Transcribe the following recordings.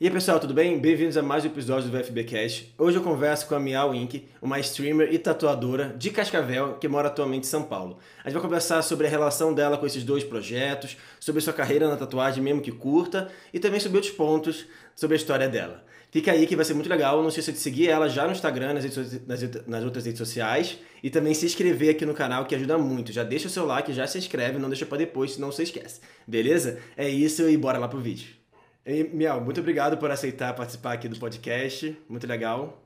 E aí pessoal, tudo bem? Bem-vindos a mais um episódio do VFBcast. Hoje eu converso com a Miau Inc., uma streamer e tatuadora de Cascavel que mora atualmente em São Paulo. A gente vai conversar sobre a relação dela com esses dois projetos, sobre sua carreira na tatuagem, mesmo que curta, e também sobre outros pontos sobre a história dela. Fica aí que vai ser muito legal. Não esqueça de seguir ela já no Instagram, nas, redes, nas, nas outras redes sociais. E também se inscrever aqui no canal, que ajuda muito. Já deixa o seu like, já se inscreve, não deixa para depois, senão você esquece. Beleza? É isso e bora lá pro vídeo. E, Miau, muito obrigado por aceitar participar aqui do podcast. Muito legal.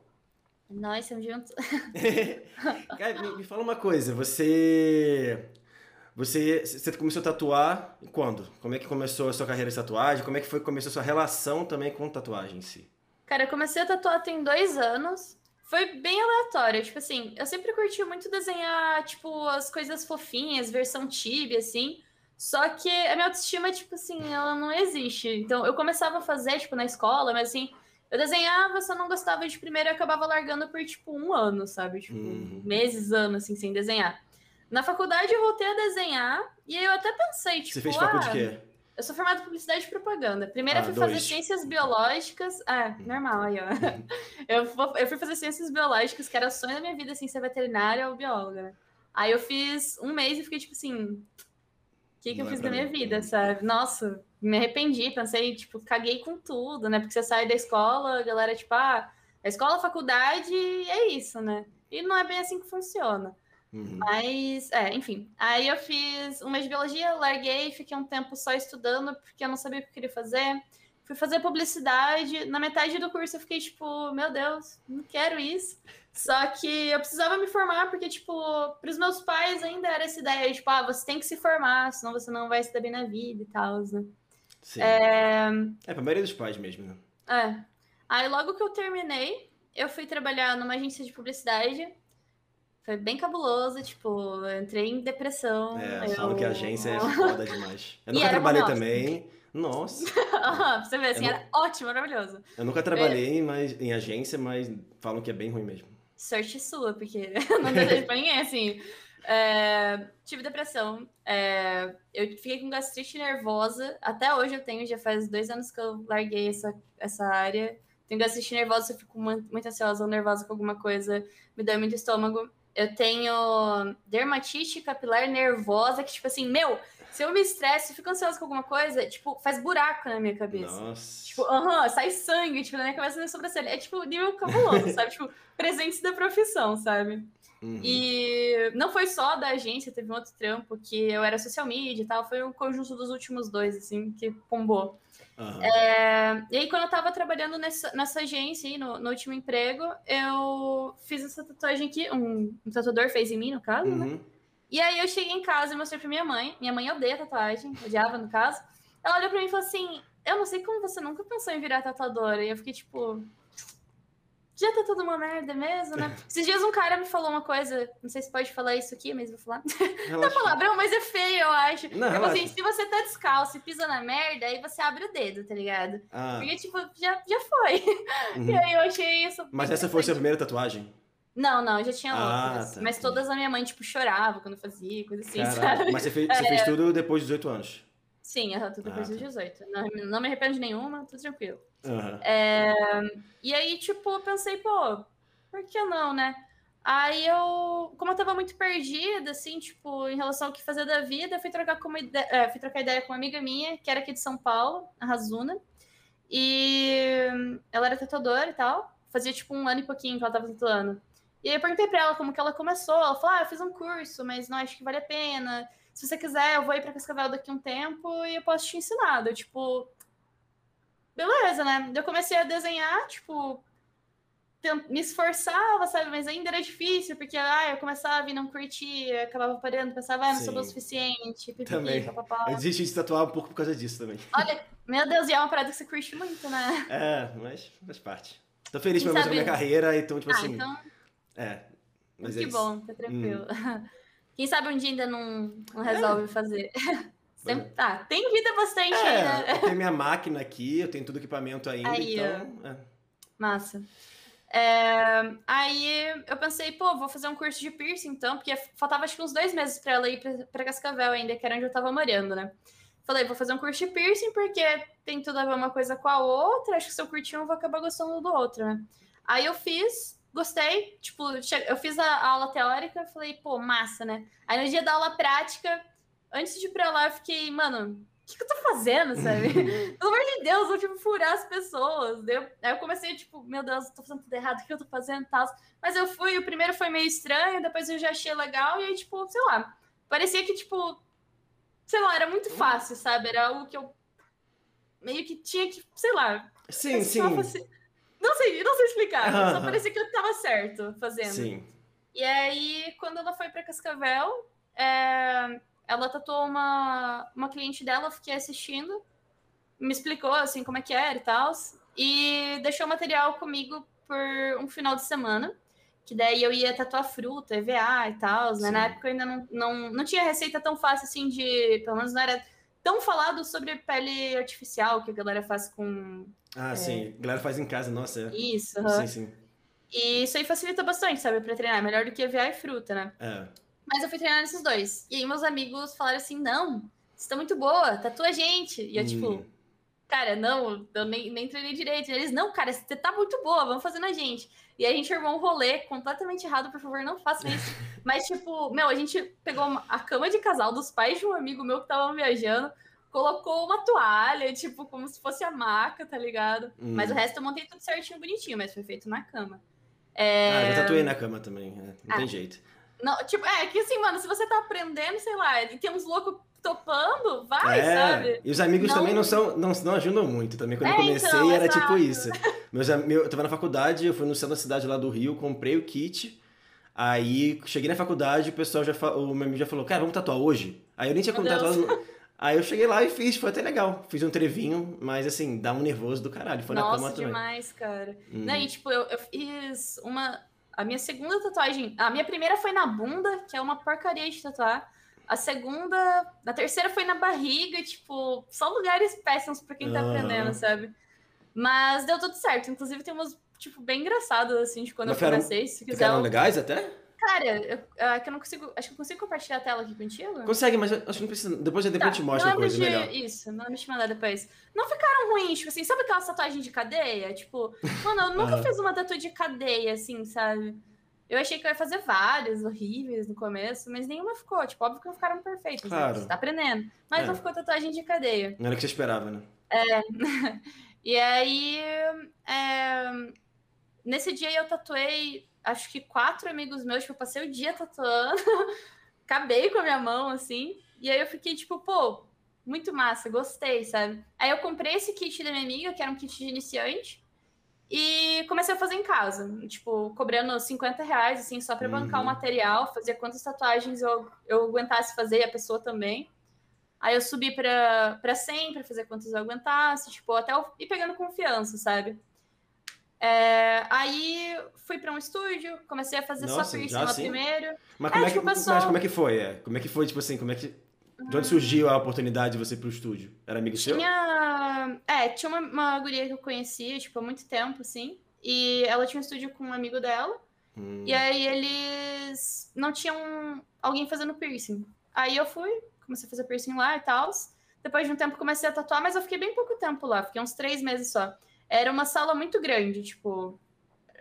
Nós estamos juntos. Cara, me, me, fala uma coisa. Você, você, você começou a tatuar quando? Como é que começou a sua carreira de tatuagem? Como é que foi começou a sua relação também com tatuagem em si? Cara, eu comecei a tatuar tem dois anos. Foi bem aleatório. Tipo assim, eu sempre curti muito desenhar, tipo, as coisas fofinhas, versão tibia, assim. Só que a minha autoestima, tipo assim, ela não existe. Então, eu começava a fazer, tipo, na escola, mas assim, eu desenhava, só não gostava de primeiro e acabava largando por, tipo, um ano, sabe? Tipo, uhum. meses, anos, assim, sem desenhar. Na faculdade eu voltei a desenhar e aí eu até pensei, tipo. Você fez faculdade ah, de quê? Eu sou formada em publicidade e propaganda. Primeiro ah, eu fui dois. fazer ciências biológicas. Ah, uhum. normal aí, ó. Uhum. eu, eu fui fazer ciências biológicas, que era o sonho da minha vida, assim, ser veterinária ou bióloga. Aí eu fiz um mês e fiquei, tipo assim, que, que eu fiz da minha vida, sabe? Nossa, me arrependi, pensei, tipo, caguei com tudo, né? Porque você sai da escola, a galera, tipo, ah, a escola, a faculdade, é isso, né? E não é bem assim que funciona. Uhum. Mas, é, enfim. Aí eu fiz um mês de biologia, larguei, fiquei um tempo só estudando, porque eu não sabia o que eu queria fazer. Fui fazer publicidade. Na metade do curso eu fiquei tipo, meu Deus, não quero isso. Só que eu precisava me formar, porque, tipo, para os meus pais ainda era essa ideia, tipo, ah, você tem que se formar, senão você não vai se dar bem na vida e tal, né? Sim. É, é pra maioria dos pais mesmo, né? É. Aí logo que eu terminei, eu fui trabalhar numa agência de publicidade. Foi bem cabuloso, tipo, eu entrei em depressão. É, eu... falam que a agência é foda demais. Eu nunca trabalhei também. Nossa. você vê, assim, era ótimo, maravilhoso. Eu nunca trabalhei é... mas, em agência, mas falam que é bem ruim mesmo sorte sua, porque não desejo pra ninguém, assim. É, tive depressão. É, eu fiquei com gastrite nervosa. Até hoje eu tenho, já faz dois anos que eu larguei essa, essa área. Tenho gastrite nervosa, eu fico muito, muito ansiosa ou nervosa com alguma coisa, me dói muito estômago. Eu tenho dermatite capilar nervosa, que, tipo assim, meu, se eu me estresse, fico ansiosa com alguma coisa, tipo, faz buraco na minha cabeça. Nossa. Tipo, aham, sai sangue, tipo, na minha cabeça na sobrancelha. É tipo nível cabuloso, sabe? Tipo, presentes da profissão, sabe? Uhum. E não foi só da agência, teve um outro trampo que eu era social media e tal. Foi um conjunto dos últimos dois, assim, que pombou. Uhum. É, e aí, quando eu tava trabalhando nessa, nessa agência aí, no, no, último emprego, eu fiz essa tatuagem aqui, um, um tatuador fez em mim, no caso, né? uhum. né? E aí eu cheguei em casa e mostrei pra minha mãe. Minha mãe odeia tatuagem, odiava no caso. Ela olhou pra mim e falou assim: Eu não sei como você nunca pensou em virar tatuadora. E eu fiquei tipo. Já tá tudo uma merda mesmo, né? Esses dias um cara me falou uma coisa, não sei se pode falar isso aqui, mas vou falar. Não é palavrão, mas é feio, eu acho. Não, tipo assim, se você tá descalço e pisa na merda, aí você abre o dedo, tá ligado? Ah. Porque, tipo, já, já foi. Uhum. E aí eu achei isso. Mas essa foi a sua primeira tatuagem? Não, não, já tinha ah, outras. Tá, mas todas a minha mãe, tipo, chorava quando fazia, coisa assim, Caraca, sabe? Mas você fez, você é... fez tudo depois dos 18 anos? Sim, tudo depois ah, dos 18. Tá. Não, não, me arrependo de nenhuma, tudo tranquilo. Uhum. É... E aí, tipo, eu pensei, pô, por que não, né? Aí eu, como eu tava muito perdida, assim, tipo, em relação ao que fazer da vida, fui trocar, com uma ideia, é, fui trocar ideia com uma amiga minha, que era aqui de São Paulo, a Razuna. E ela era tatuadora e tal. Fazia, tipo, um ano e pouquinho que ela tava tatuando. E aí eu perguntei pra ela como que ela começou. Ela falou: Ah, eu fiz um curso, mas não acho que vale a pena. Se você quiser, eu vou ir pra Cascavel daqui a um tempo e eu posso te ensinar. Eu, tipo, beleza, né? Eu comecei a desenhar, tipo, me esforçava, sabe? Mas ainda era difícil, porque ah, eu começava e não curtia, acabava parando, pensava, ah, não sou bom o suficiente, também. papapá. Eu desisti de tatuar um pouco por causa disso também. Olha, meu Deus, e é uma parada que você curte muito, né? É, mas faz parte. Tô feliz pela minha carreira, então, tipo ah, assim. Então... É. Mas que é bom, tá tranquilo. Hum. Quem sabe um dia ainda não, não resolve é. fazer. Sempre, tá, tem vida bastante é, né? Eu tenho minha máquina aqui, eu tenho tudo equipamento ainda, aí, então. É. Massa. É, aí eu pensei, pô, vou fazer um curso de piercing então, porque faltava acho que uns dois meses pra ela ir pra, pra Cascavel ainda, que era onde eu tava morando, né? falei, vou fazer um curso de piercing, porque tem tudo a ver uma coisa com a outra, acho que se eu curtir um, eu vou acabar gostando do outro, né? Aí eu fiz, gostei, tipo, eu fiz a aula teórica, falei, pô, massa, né? Aí no dia da aula prática, antes de ir pra lá, eu fiquei, mano, o que, que, eu tô fazendo, sabe? Pelo amor de Deus, vou, tipo, furar as pessoas. Eu, aí eu comecei, tipo, meu Deus, tô fazendo tudo errado, o que eu tô fazendo e tal. Mas eu fui, o primeiro foi meio estranho, depois eu já achei legal, e aí, tipo, sei lá, parecia que, tipo, sei lá, era muito fácil, sabe? Era algo que eu meio que tinha que, sei lá. Sim, sim. Assim, não sei, não sei explicar. Só parecia que eu tava certo fazendo. Sim. E aí, quando ela foi para Cascavel, é, ela tatuou uma, uma cliente dela, eu fiquei assistindo, me explicou assim como é que era e tal, e deixou o material comigo por um final de semana, que daí eu ia tatuar fruta, EVA e tal, né? Na época eu ainda não, não, não tinha receita tão fácil assim de, pelo menos não era tão falado sobre pele artificial que a galera faz com. Ah, é... sim. A galera faz em casa, nossa. É. Isso. Uhum. Sim, sim. E isso aí facilita bastante, sabe, pra treinar. É melhor do que EVA e fruta, né? É. Mas eu fui treinar nesses dois. E aí meus amigos falaram assim: não, você tá muito boa, tatua a gente. E eu, tipo, hum. tipo, cara, não, eu nem, nem treinei direito. E eles, não, cara, você tá muito boa, vamos fazer na gente. E a gente armou um rolê completamente errado, por favor, não façam isso. Mas, tipo, meu, a gente pegou a cama de casal dos pais de um amigo meu que estavam viajando, colocou uma toalha, tipo, como se fosse a maca, tá ligado? Hum. Mas o resto eu montei tudo certinho, bonitinho, mas foi feito na cama. É... Ah, eu tatuei na cama também, é, não ah. tem jeito. Não, tipo, é que assim, mano, se você tá aprendendo, sei lá, e tem uns loucos topando, vai, é, sabe? E os amigos não... também não são, não, não ajudam muito. Também quando é, eu comecei então, era exato. tipo isso. Meus, eu tava na faculdade, eu fui no centro da cidade lá do Rio, comprei o kit. Aí cheguei na faculdade, o pessoal já o meu amigo já falou, cara, vamos tatuar hoje? Aí eu nem tinha como tatuar. Aí eu cheguei lá e fiz, foi até legal. Fiz um trevinho, mas assim, dá um nervoso do caralho. Foi Nossa, na cama também. demais, cara. Uhum. Não, e tipo, eu, eu fiz uma a minha segunda tatuagem. A minha primeira foi na bunda, que é uma porcaria de tatuar. A segunda. A terceira foi na barriga, tipo, só lugares péssimos pra quem tá aprendendo, sabe? Mas deu tudo certo. Inclusive, tem umas, tipo, bem engraçadas, assim, de quando Mas eu comecei. Se quiser. Ficaram legais até? Cara, eu, é que eu não consigo. Acho que eu consigo compartilhar a tela aqui contigo. Consegue, mas acho que não precisa. Depois, depois tá, eu te mostro uma coisa de, melhor. Isso, não me te mandar depois. Não ficaram ruins, tipo assim, sabe aquela tatuagem de cadeia? Tipo, mano, eu nunca fiz uma tatuagem de cadeia, assim, sabe? Eu achei que eu ia fazer várias horríveis no começo, mas nenhuma ficou. Tipo, óbvio que não ficaram perfeitas. Né? Claro. Né? Você tá aprendendo. Mas é. não ficou tatuagem de cadeia. Não era o que você esperava, né? É. e aí. É... Nesse dia eu tatuei acho que quatro amigos meus, tipo, eu passei o dia tatuando, acabei com a minha mão, assim, e aí eu fiquei, tipo, pô, muito massa, gostei, sabe? Aí eu comprei esse kit da minha amiga, que era um kit de iniciante, e comecei a fazer em casa, tipo, cobrando 50 reais, assim, só para bancar o uhum. material, fazer quantas tatuagens eu, eu aguentasse fazer, e a pessoa também. Aí eu subi para 100 para fazer quantas eu aguentasse, tipo, até eu ir pegando confiança, sabe? É, aí fui para um estúdio, comecei a fazer Nossa, só piercing lá assim? primeiro. Mas como é, é que, tipo, pessoa... mas como é que foi? É? Como é que foi, tipo assim, como é que... De onde surgiu a oportunidade de você ir pro estúdio? Era amigo tinha... seu? É, tinha uma, uma guria que eu conhecia, tipo, há muito tempo, assim. E ela tinha um estúdio com um amigo dela. Hum. E aí eles não tinham alguém fazendo piercing. Aí eu fui, comecei a fazer piercing lá e tal. Depois de um tempo comecei a tatuar, mas eu fiquei bem pouco tempo lá. Fiquei uns três meses só era uma sala muito grande, tipo,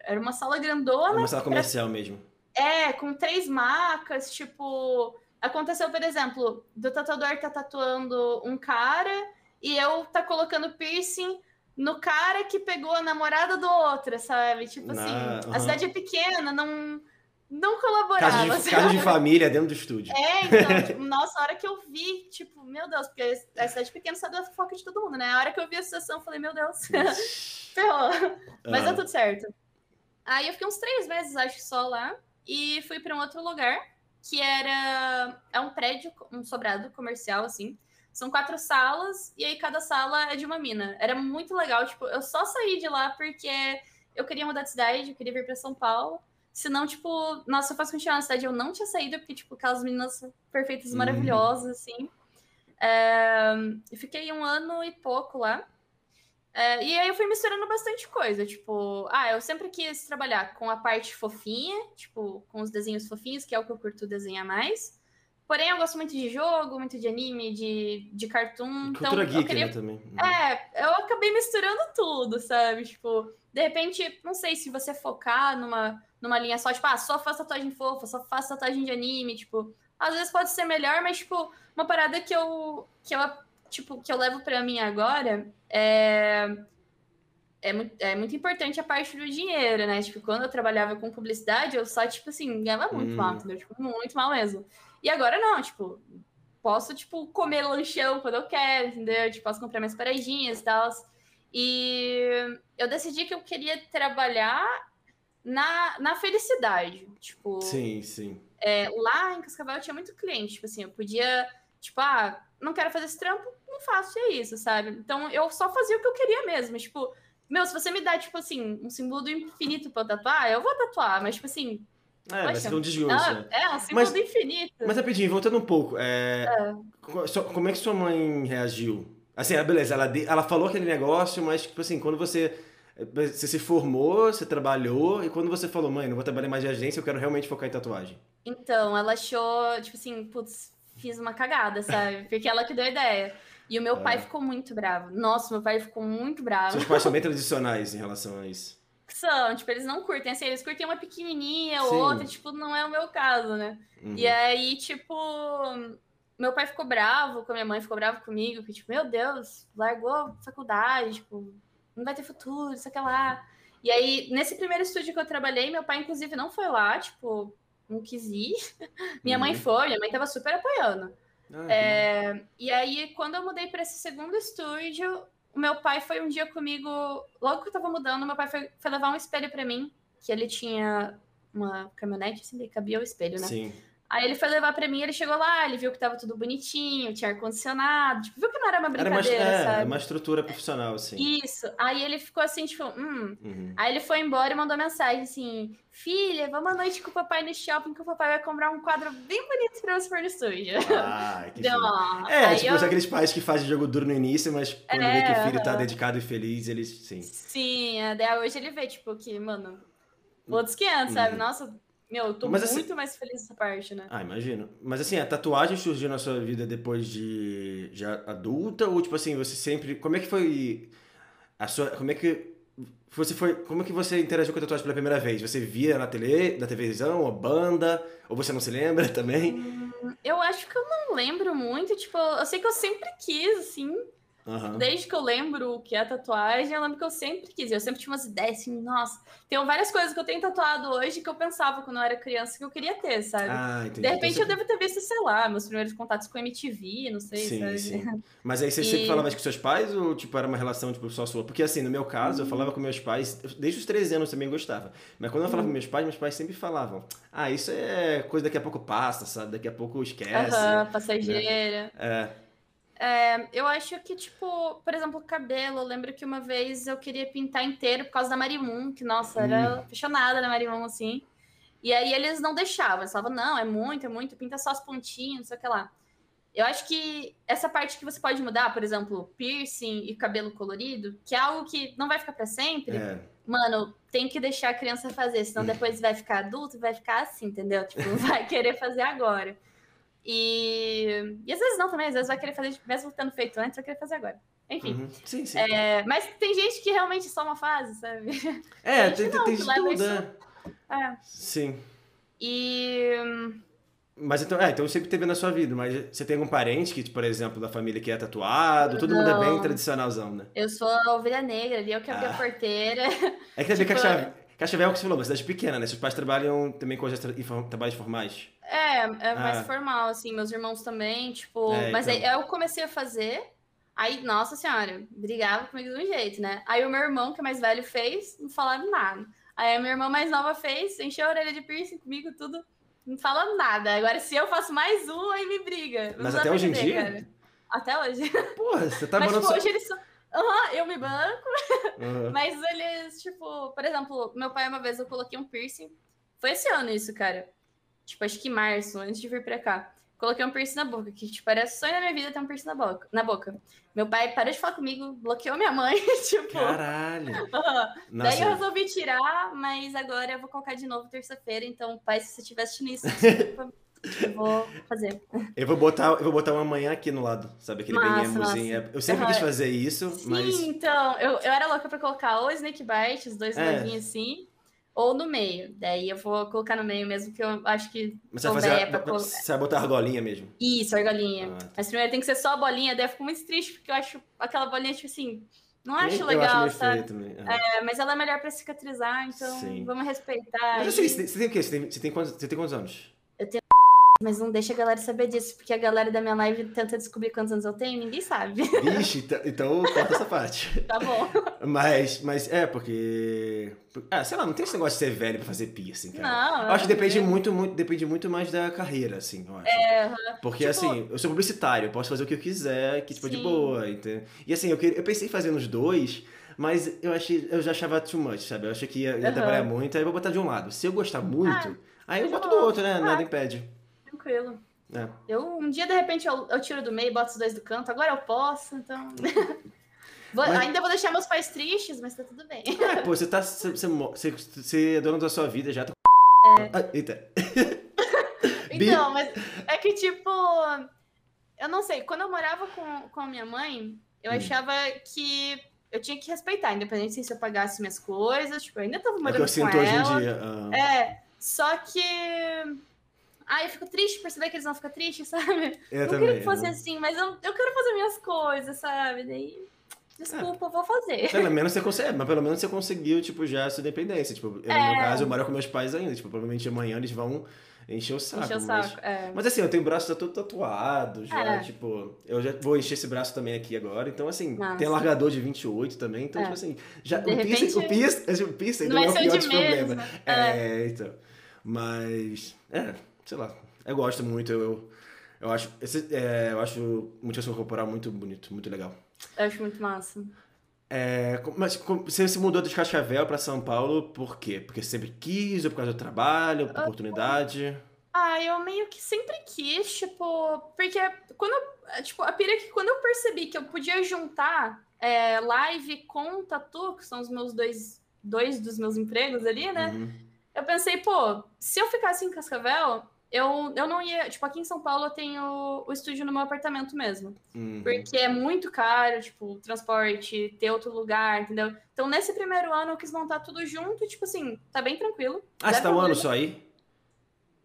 era uma sala grandona. Era uma sala comercial pra... mesmo. É, com três macas, tipo, aconteceu, por exemplo, do tatuador tá tatuando um cara e eu tá colocando piercing no cara que pegou a namorada do outro, sabe? Tipo assim, a cidade é pequena, não não colaborava. Casa de, assim. casa de família dentro do estúdio. É, então, tipo, nossa, a hora que eu vi, tipo, meu Deus, porque a cidade pequena sabe da fofoca de todo mundo, né? A hora que eu vi a situação, eu falei, meu Deus, ferrou. Mas ah. deu tudo certo. Aí eu fiquei uns três meses, acho, só lá, e fui para um outro lugar, que era é um prédio, um sobrado comercial, assim. São quatro salas, e aí cada sala é de uma mina. Era muito legal, tipo, eu só saí de lá porque eu queria mudar de cidade, eu queria vir para São Paulo. Senão, tipo, nossa, se eu fosse continuar na cidade, eu não tinha saído, porque, tipo, aquelas meninas perfeitas, uhum. maravilhosas, assim. É, eu fiquei um ano e pouco lá. É, e aí eu fui misturando bastante coisa, tipo, ah, eu sempre quis trabalhar com a parte fofinha, tipo, com os desenhos fofinhos, que é o que eu curto desenhar mais. Porém, eu gosto muito de jogo, muito de anime, de, de cartoon. Cultura então, geek, queria... né, também. É, eu acabei misturando tudo, sabe? Tipo, de repente, não sei se você focar numa, numa linha só, tipo, ah, só faço tatuagem fofa, só faço tatuagem de anime, tipo, às vezes pode ser melhor, mas, tipo, uma parada que eu, que eu, tipo, que eu levo pra mim agora é é muito, é muito importante a parte do dinheiro, né? Tipo, quando eu trabalhava com publicidade, eu só, tipo assim, ganhava muito hum. mal, entendeu? Tipo, muito mal mesmo. E agora não, tipo, posso, tipo, comer lanchão quando eu quero, entendeu? Tipo, posso comprar minhas paradinhas e tal. E eu decidi que eu queria trabalhar na, na felicidade. Tipo. Sim, sim. É, lá em Cascavel eu tinha muito cliente. Tipo assim, eu podia, tipo, ah, não quero fazer esse trampo, não faço, é isso, sabe? Então eu só fazia o que eu queria mesmo. Tipo, meu, se você me dá, tipo assim, um símbolo do infinito pra eu tatuar, eu vou tatuar, mas, tipo assim. É, ser um desgosto, ah, né? É, um símbolo mas, do infinito. Mas rapidinho, voltando um pouco, é... É. como é que sua mãe reagiu? Assim, ah, beleza, ela, ela falou aquele negócio, mas, tipo assim, quando você. Você se formou, você trabalhou, e quando você falou, mãe, não vou trabalhar mais de agência, eu quero realmente focar em tatuagem. Então, ela achou, tipo assim, putz, fiz uma cagada, sabe? Porque ela que deu a ideia. E o meu pai é. ficou muito bravo. Nossa, meu pai ficou muito bravo. Seus pais são bem tradicionais em relação a isso. São, tipo, eles não curtem, assim, eles curtem uma pequenininha ou outra, tipo, não é o meu caso, né? Uhum. E aí, tipo, meu pai ficou bravo com a minha mãe, ficou bravo comigo, que, tipo, meu Deus, largou faculdade, tipo, não vai ter futuro, isso aqui lá. E aí, nesse primeiro estúdio que eu trabalhei, meu pai, inclusive, não foi lá, tipo, não quis ir. minha uhum. mãe foi, minha mãe tava super apoiando. Ah, é, e aí, quando eu mudei para esse segundo estúdio, o meu pai foi um dia comigo. Logo que eu tava mudando, meu pai foi, foi levar um espelho para mim, que ele tinha uma caminhonete, assim, cabia o espelho, né? Sim. Aí ele foi levar pra mim, ele chegou lá, ele viu que tava tudo bonitinho, tinha ar-condicionado, tipo, viu que não era uma brincadeira, era uma, é, uma estrutura profissional, assim. Isso. Aí ele ficou assim, tipo, hum. Uhum. Aí ele foi embora e mandou mensagem assim, filha, vamos à noite com o papai no shopping, que o papai vai comprar um quadro bem bonito pra você pôr no estúdio. Ah, que então, É, tipo, eu... aqueles pais que fazem jogo duro no início, mas quando é, vê que o filho tá dedicado e feliz, eles, sim. Sim, até hoje ele vê, tipo, que, mano, outros 500, uhum. sabe? Nossa, meu, eu tô Mas, assim, muito mais feliz nessa parte, né? Ah, imagino. Mas assim, a tatuagem surgiu na sua vida depois de já adulta? Ou tipo assim, você sempre. Como é que foi a sua. Como é que. Você foi. Como é que você interagiu com a tatuagem pela primeira vez? Você via na tele, na televisão, a banda? Ou você não se lembra também? Hum, eu acho que eu não lembro muito. Tipo, eu sei que eu sempre quis, assim. Uhum. Desde que eu lembro o que é tatuagem, eu lembro que eu sempre quis. Eu sempre tinha umas ideias assim, nossa. Tem várias coisas que eu tenho tatuado hoje que eu pensava quando eu era criança que eu queria ter, sabe? Ah, de repente então, eu devo ter visto, sei lá, meus primeiros contatos com MTV, não sei, sim, sabe? Sim. Mas aí você e... sempre falava com seus pais ou tipo era uma relação tipo, só sua? Porque assim, no meu caso, uhum. eu falava com meus pais, desde os 13 anos eu também gostava. Mas quando eu falava uhum. com meus pais, meus pais sempre falavam: "Ah, isso é coisa daqui a pouco passa, sabe? Daqui a pouco esquece". Aham, passageira. Né? É. É, eu acho que, tipo, por exemplo, cabelo. Eu lembro que uma vez eu queria pintar inteiro por causa da Marimun, que, nossa, era hum. apaixonada na Marimun, assim. E aí eles não deixavam, eles falavam, não, é muito, é muito, pinta só as pontinhas, não sei o que lá. Eu acho que essa parte que você pode mudar, por exemplo, piercing e cabelo colorido, que é algo que não vai ficar para sempre, é. mano, tem que deixar a criança fazer, senão depois vai ficar adulto e vai ficar assim, entendeu? Tipo, vai querer fazer agora. E, e às vezes não também, às vezes vai querer fazer, mesmo tendo feito antes, vai querer fazer agora. Enfim. Uhum. Sim, sim. É, mas tem gente que realmente só uma fase, sabe? É, tem, não, tem, tem tudo, né? É. Sim. E. Mas então, é, então sempre teve na sua vida, mas você tem algum parente que, por exemplo, da família que é tatuado? Todo não. mundo é bem tradicionalzão, né? Eu sou a ovelha negra ali, eu que abri ah. a porteira. É que também tipo... Cascavel, Cascavel é o que você falou, uma cidade pequena, né? Seus pais trabalham também com trabalhos formais. É, é mais ah. formal, assim, meus irmãos também, tipo. É, mas então... aí eu comecei a fazer, aí, nossa senhora, brigava comigo de um jeito, né? Aí o meu irmão, que é mais velho, fez, não falava nada. Aí a minha irmã mais nova fez, encheu a orelha de piercing comigo, tudo, não fala nada. Agora, se eu faço mais um, aí me briga. Mas até hoje em dia? Cara. Até hoje. Porra, você tá Mas, tipo, hoje eles são. Aham, uhum, eu me banco. Uhum. Mas eles, tipo, por exemplo, meu pai, uma vez eu coloquei um piercing. Foi esse ano isso, cara tipo, acho que março, antes de vir pra cá. Coloquei um piercing na boca, que, tipo, era sonho da minha vida ter um piercing na boca. Na boca. Meu pai parou de falar comigo, bloqueou minha mãe, tipo... Caralho! Daí eu resolvi tirar, mas agora eu vou colocar de novo terça-feira, então, pai, se você estiver assistindo isso, desculpa, Eu vou fazer. Eu vou botar, eu vou botar uma manhã aqui no lado, sabe? Aquele massa. Eu sempre uhum. quis fazer isso, Sim, mas. Sim, então, eu, eu era louca pra colocar o Snake Bite, os dois é. assim, ou no meio. Daí eu vou colocar no meio mesmo, que eu acho que. Mas você vai, fazer a, pra... você vai botar a argolinha mesmo? Isso, argolinha. Ah, tá. Mas primeiro tem que ser só a bolinha, daí eu fico muito triste, porque eu acho aquela bolinha, tipo assim. Não acho legal, acho sabe? Uhum. É, mas ela é melhor pra cicatrizar, então Sim. vamos respeitar. Mas assim, você tem o quê? Você tem, você tem, quantos, você tem quantos anos? Eu tenho mas não deixa a galera saber disso, porque a galera da minha live tenta descobrir quantos anos eu tenho e ninguém sabe. Vixe, então, então corta essa parte. Tá bom. Mas, mas é, porque. Ah, sei lá, não tem esse negócio de ser velho pra fazer piercing, cara. Não, eu acho que depende muito, muito, depende muito mais da carreira, assim, eu acho. É, Porque, tipo... assim, eu sou publicitário, eu posso fazer o que eu quiser, que tipo, Sim. de boa, entendeu? E assim, eu, eu pensei em fazer nos dois. Mas eu achei, eu já achava too much, sabe? Eu achei que ia, ia uhum. trabalhar muito, aí eu vou botar de um lado. Se eu gostar muito, ah, aí eu boto do outro, né? Ah. Nada impede tranquilo. É. Eu, um dia, de repente, eu, eu, tiro do meio boto os dois do canto. Agora eu posso, então. vou, mas... Ainda vou deixar meus pais tristes, mas tá tudo bem. É, pô, você tá. Você, você, você é dono da sua vida já. Tá... É. Ah, eita. então, mas é que, tipo. Eu não sei, quando eu morava com, com a minha mãe, eu hum. achava que eu tinha que respeitar, independente se eu pagasse minhas coisas. Tipo, eu ainda tava morando é que eu com ela. Hoje em dia. Uh... É, só que ah, eu fico triste por perceber que eles vão ficar tristes, sabe? Eu não também, queria que fosse assim, mas eu, eu quero fazer minhas coisas, sabe? Daí. Desculpa, é. vou fazer. Pelo menos você consegue, mas pelo menos você conseguiu, tipo, já a sua independência. Tipo, eu, é. no meu caso, eu moro com meus pais ainda. Tipo, provavelmente amanhã eles vão encher o saco. Encher o saco, mas... é. Mas assim, eu tenho o braço todo tatuado já, é. tipo... Eu já vou encher esse braço também aqui agora. Então, assim, Nossa. tem largador de 28 também. Então, é. tipo assim... Já, de o, repente, piercing, o, piercing, o piercing não, não é o pior de problema. É. é, então... Mas... É, sei lá. Eu gosto muito, eu, eu, acho, esse, é, eu acho mutilação corporal muito bonito, muito legal. Eu acho muito massa. É, mas você se mudou de Cascavel para São Paulo por quê? Porque sempre quis, ou por causa do trabalho, por oportunidade? Ah, eu meio que sempre quis, tipo, porque quando, tipo, a pira é que quando eu percebi que eu podia juntar é, live com tatu, que são os meus dois, dois dos meus empregos ali, né? Uhum. Eu pensei, pô, se eu ficasse em Cascavel, eu, eu não ia. Tipo, aqui em São Paulo eu tenho o estúdio no meu apartamento mesmo. Uhum. Porque é muito caro, tipo, transporte, ter outro lugar, entendeu? Então, nesse primeiro ano eu quis montar tudo junto, tipo assim, tá bem tranquilo. Ah, você tá um ano só aí?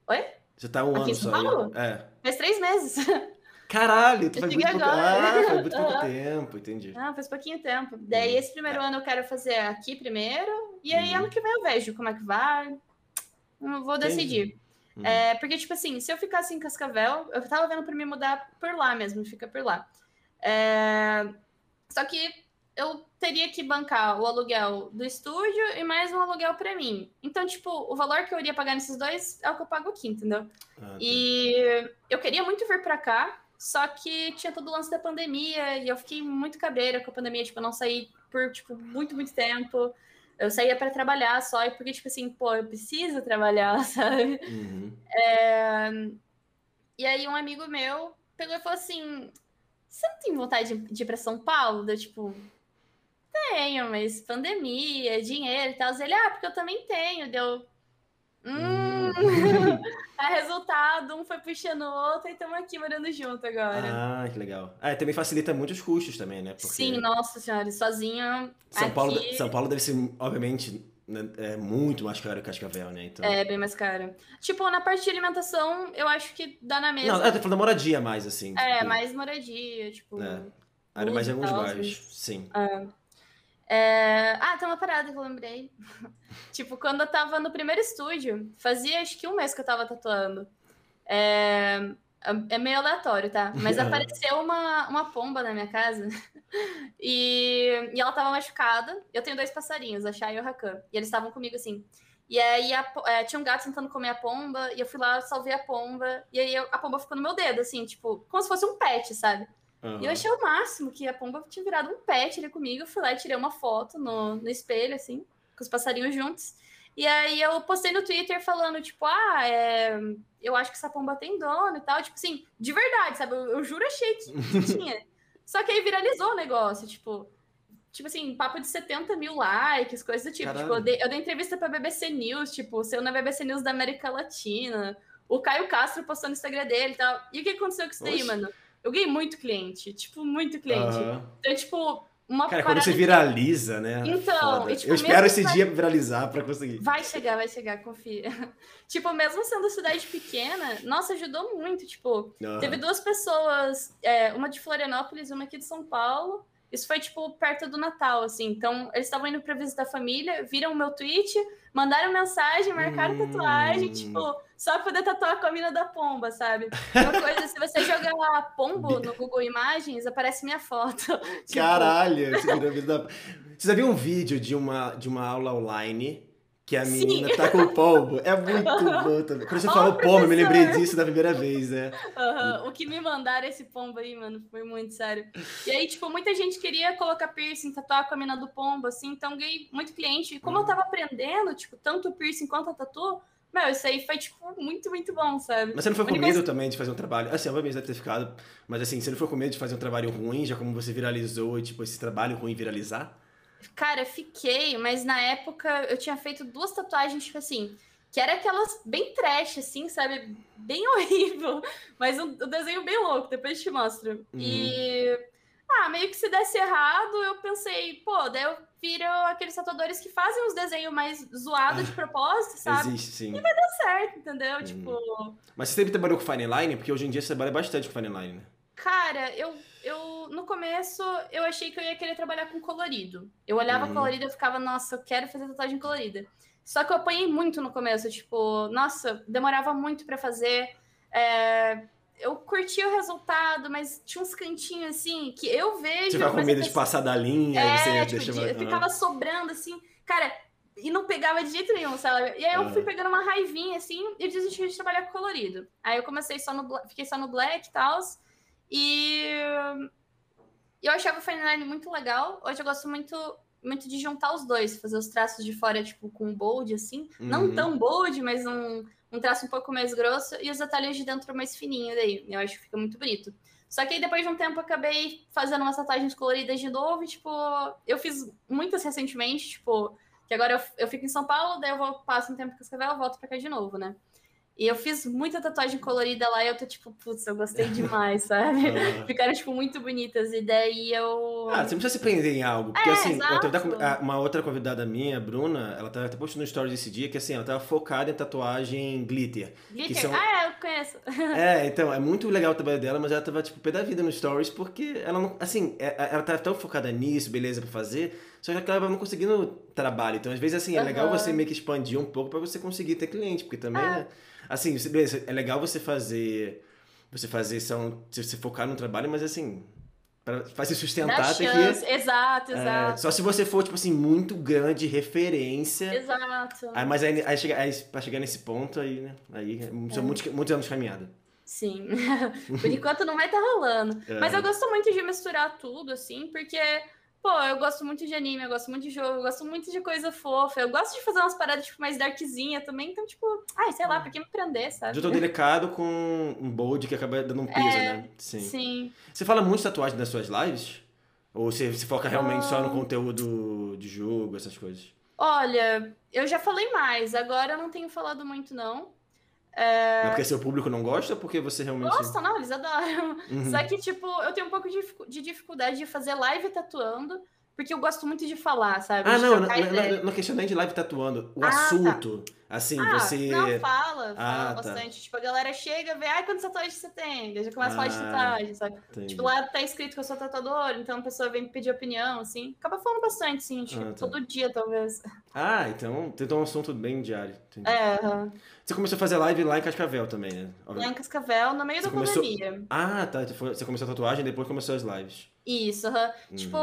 Oi? Você tá um aqui ano só aí? É. Faz três meses. Caralho, tu faz muito, pouco... ah, faz muito pouco tempo, entendi. Ah, faz pouquinho tempo. Daí, hum. esse primeiro ano eu quero fazer aqui primeiro, e aí uhum. ano que vem eu vejo como é que vai. Vou decidir. Uhum. É, porque, tipo assim, se eu ficasse em Cascavel, eu tava vendo pra me mudar por lá mesmo, fica por lá. É, só que eu teria que bancar o aluguel do estúdio e mais um aluguel para mim. Então, tipo, o valor que eu iria pagar nesses dois é o que eu pago aqui, entendeu? Ah, tá. E eu queria muito vir para cá, só que tinha todo o lance da pandemia e eu fiquei muito cabreira com a pandemia, tipo, eu não saí por, tipo, muito, muito tempo. Eu saía para trabalhar só, e porque, tipo assim, pô, eu preciso trabalhar, sabe? Uhum. É... E aí um amigo meu pegou e falou assim: você não tem vontade de, de ir para São Paulo? Deu tipo, tenho, mas pandemia, dinheiro e tal. Ele, ah, porque eu também tenho. Deu, Hum. é resultado, um foi puxando o outro e estamos aqui morando junto agora. Ah, que legal. Ah, também facilita muitos custos também, né? Porque... Sim, nossa senhora, sozinha. São, aqui... Paulo, São Paulo deve ser, obviamente, né, é muito mais caro que Cascavel, né? Então... É, bem mais caro. Tipo, na parte de alimentação, eu acho que dá na mesma. Não, eu tô falando da moradia mais, assim. É, tipo... mais moradia, tipo. É. Era mais em alguns bairros, sim. É. É... Ah, tem uma parada que eu lembrei. tipo, quando eu tava no primeiro estúdio, fazia acho que um mês que eu tava tatuando. É, é meio aleatório, tá? Mas apareceu uma, uma pomba na minha casa e... e ela tava machucada. Eu tenho dois passarinhos, a Shai e o Hakan. E eles estavam comigo assim. E aí a, é, tinha um gato tentando comer a pomba, e eu fui lá, salvei a pomba, e aí a pomba ficou no meu dedo, assim, tipo, como se fosse um pet, sabe? Uhum. E eu achei o máximo que a pomba tinha virado um pet ali comigo. Eu fui lá e tirei uma foto no, no espelho, assim, com os passarinhos juntos. E aí eu postei no Twitter falando, tipo, ah, é... eu acho que essa pomba tem dono e tal. Tipo assim, de verdade, sabe? Eu, eu juro achei que, tinha. Só que aí viralizou o negócio, tipo. Tipo assim, papo de 70 mil likes, coisas do tipo. tipo eu, dei, eu dei entrevista pra BBC News, tipo, saiu na BBC News da América Latina o Caio Castro postou no Instagram dele e tal. E o que aconteceu com isso daí, Oxe. mano? Eu ganhei muito cliente, tipo, muito cliente. Uhum. Então, tipo, uma Cara, quando você viraliza, né? Então, e, tipo, eu espero esse vai... dia viralizar para conseguir. Vai chegar, vai chegar, confia. tipo, mesmo sendo cidade pequena, nossa, ajudou muito. Tipo, uhum. teve duas pessoas, é, uma de Florianópolis e uma aqui de São Paulo. Isso foi, tipo, perto do Natal, assim. Então, eles estavam indo pra visitar a família, viram o meu tweet, mandaram mensagem, marcaram hum... tatuagem, tipo, só pra poder tatuar com a mina da pomba, sabe? Uma coisa, se você jogar lá pombo no Google Imagens, aparece minha foto. tipo... Caralho! Você já viu um vídeo de uma, de uma aula online que a menina Sim. tá com o pombo. É muito bom também. Quando você oh, falou pombo, eu me lembrei disso da primeira vez, né? Uhum. O que me mandaram esse pombo aí, mano, foi muito sério. E aí, tipo, muita gente queria colocar piercing, tatuar com a mina do pombo, assim, então ganhei muito cliente. E como uhum. eu tava aprendendo, tipo, tanto o piercing quanto a tatu, meu, isso aí foi, tipo, muito, muito bom, sabe? Mas você não foi com medo também de fazer um trabalho? Assim, obviamente deve ter ficado, mas assim, você não foi com medo de fazer um trabalho ruim, já como você viralizou, e, tipo, esse trabalho ruim viralizar? Cara, fiquei, mas na época eu tinha feito duas tatuagens, tipo assim, que era aquelas bem trash, assim, sabe? Bem horrível, mas um, um desenho bem louco, depois te mostro. Uhum. E. Ah, meio que se desse errado, eu pensei, pô, daí eu viro aqueles tatuadores que fazem os desenhos mais zoados ah, de propósito, sabe? Existe, sim. E vai dar certo, entendeu? Uhum. Tipo. Mas você sempre trabalhou com fine line? Porque hoje em dia você trabalha bastante com fine line, né? Cara, eu, eu no começo eu achei que eu ia querer trabalhar com colorido. Eu olhava uhum. colorido e ficava, nossa, eu quero fazer tatuagem colorida. Só que eu apanhei muito no começo, tipo, nossa, demorava muito para fazer. É, eu curtia o resultado, mas tinha uns cantinhos assim que eu vejo. Você vai com medo de passar da linha, é, você tipo, deixa... ficava sobrando assim, cara, e não pegava de jeito nenhum, sabe? E aí eu fui pegando uma raivinha assim e desisti de trabalhar com colorido. Aí eu comecei só no fiquei só no black e tal. E eu achava o Fine muito legal. Hoje eu gosto muito muito de juntar os dois, fazer os traços de fora, tipo, com bold, assim. Uhum. Não tão bold, mas um, um traço um pouco mais grosso. E os atalhos de dentro mais fininho daí. Eu acho que fica muito bonito. Só que aí, depois de um tempo, eu acabei fazendo umas tatuagens coloridas de novo. E, tipo, eu fiz muitas recentemente, tipo... Que agora eu, eu fico em São Paulo, daí eu vou, passo um tempo em Cascavel, volto pra cá de novo, né? E eu fiz muita tatuagem colorida lá e eu tô tipo, putz, eu gostei demais, sabe? Uhum. Ficaram, tipo, muito bonitas. E daí eu. Ah, você não precisa se prender em algo. Porque, é, assim, tava, uma outra convidada minha, Bruna, ela tava até postando no stories esse dia que, assim, ela tava focada em tatuagem glitter. Glitter? São... Ah, é, eu conheço. é, então, é muito legal o trabalho dela, mas ela tava, tipo, pé da vida no stories porque ela não. Assim, é, ela tava tão focada nisso, beleza, pra fazer. Só que ela não conseguindo trabalho. Então, às vezes, assim, é uhum. legal você meio que expandir um pouco pra você conseguir ter cliente, porque também, é. né? Assim, beleza, é legal você fazer. Você fazer são. Você focar no trabalho, mas assim. Pra, pra se sustentar tem que. Exato, é, exato. Só se você for, tipo assim, muito grande, referência. Exato. Aí, mas aí, aí, chega, aí pra chegar nesse ponto, aí, né? Aí são é. muitos, muitos anos de caminhada. Sim. Por enquanto não vai estar tá rolando. É. Mas eu gosto muito de misturar tudo, assim, porque Pô, eu gosto muito de anime, eu gosto muito de jogo, eu gosto muito de coisa fofa. Eu gosto de fazer umas paradas, tipo, mais darkzinha também. Então, tipo, ai, sei lá, pra que me prender, sabe? Eu tô delicado com um bold que acaba dando um peso, é, né? Sim. Sim. Você fala muito de tatuagem nas suas lives? Ou você se foca realmente só no conteúdo de jogo, essas coisas? Olha, eu já falei mais. Agora eu não tenho falado muito, não. É... é porque seu público não gosta ou porque você realmente. Gosta, não, eles adoram. Uhum. Só que, tipo, eu tenho um pouco de dificuldade de fazer live tatuando, porque eu gosto muito de falar, sabe? Ah, de não, não, não, não questão nem de live tatuando. O ah, tá. assunto. Tá. Assim, ah, você. Não, fala, fala ah, tá. bastante. Tipo, a galera chega, vê, ai, quantas tatuagens você tem? Daí já começa a falar de ah, tatuagem, sabe? Entendi. Tipo, lá tá escrito que eu sou tatuador, então a pessoa vem pedir opinião, assim. Acaba falando bastante, sim, tipo, ah, tá. todo dia, talvez. Ah, então tem um assunto bem diário. Entendi. É. Você começou a fazer live lá em Cascavel também, né? Lá em Cascavel, no meio você da começou... pandemia. Ah, tá. Você começou a tatuagem e depois começou as lives. Isso, uhum. Tipo,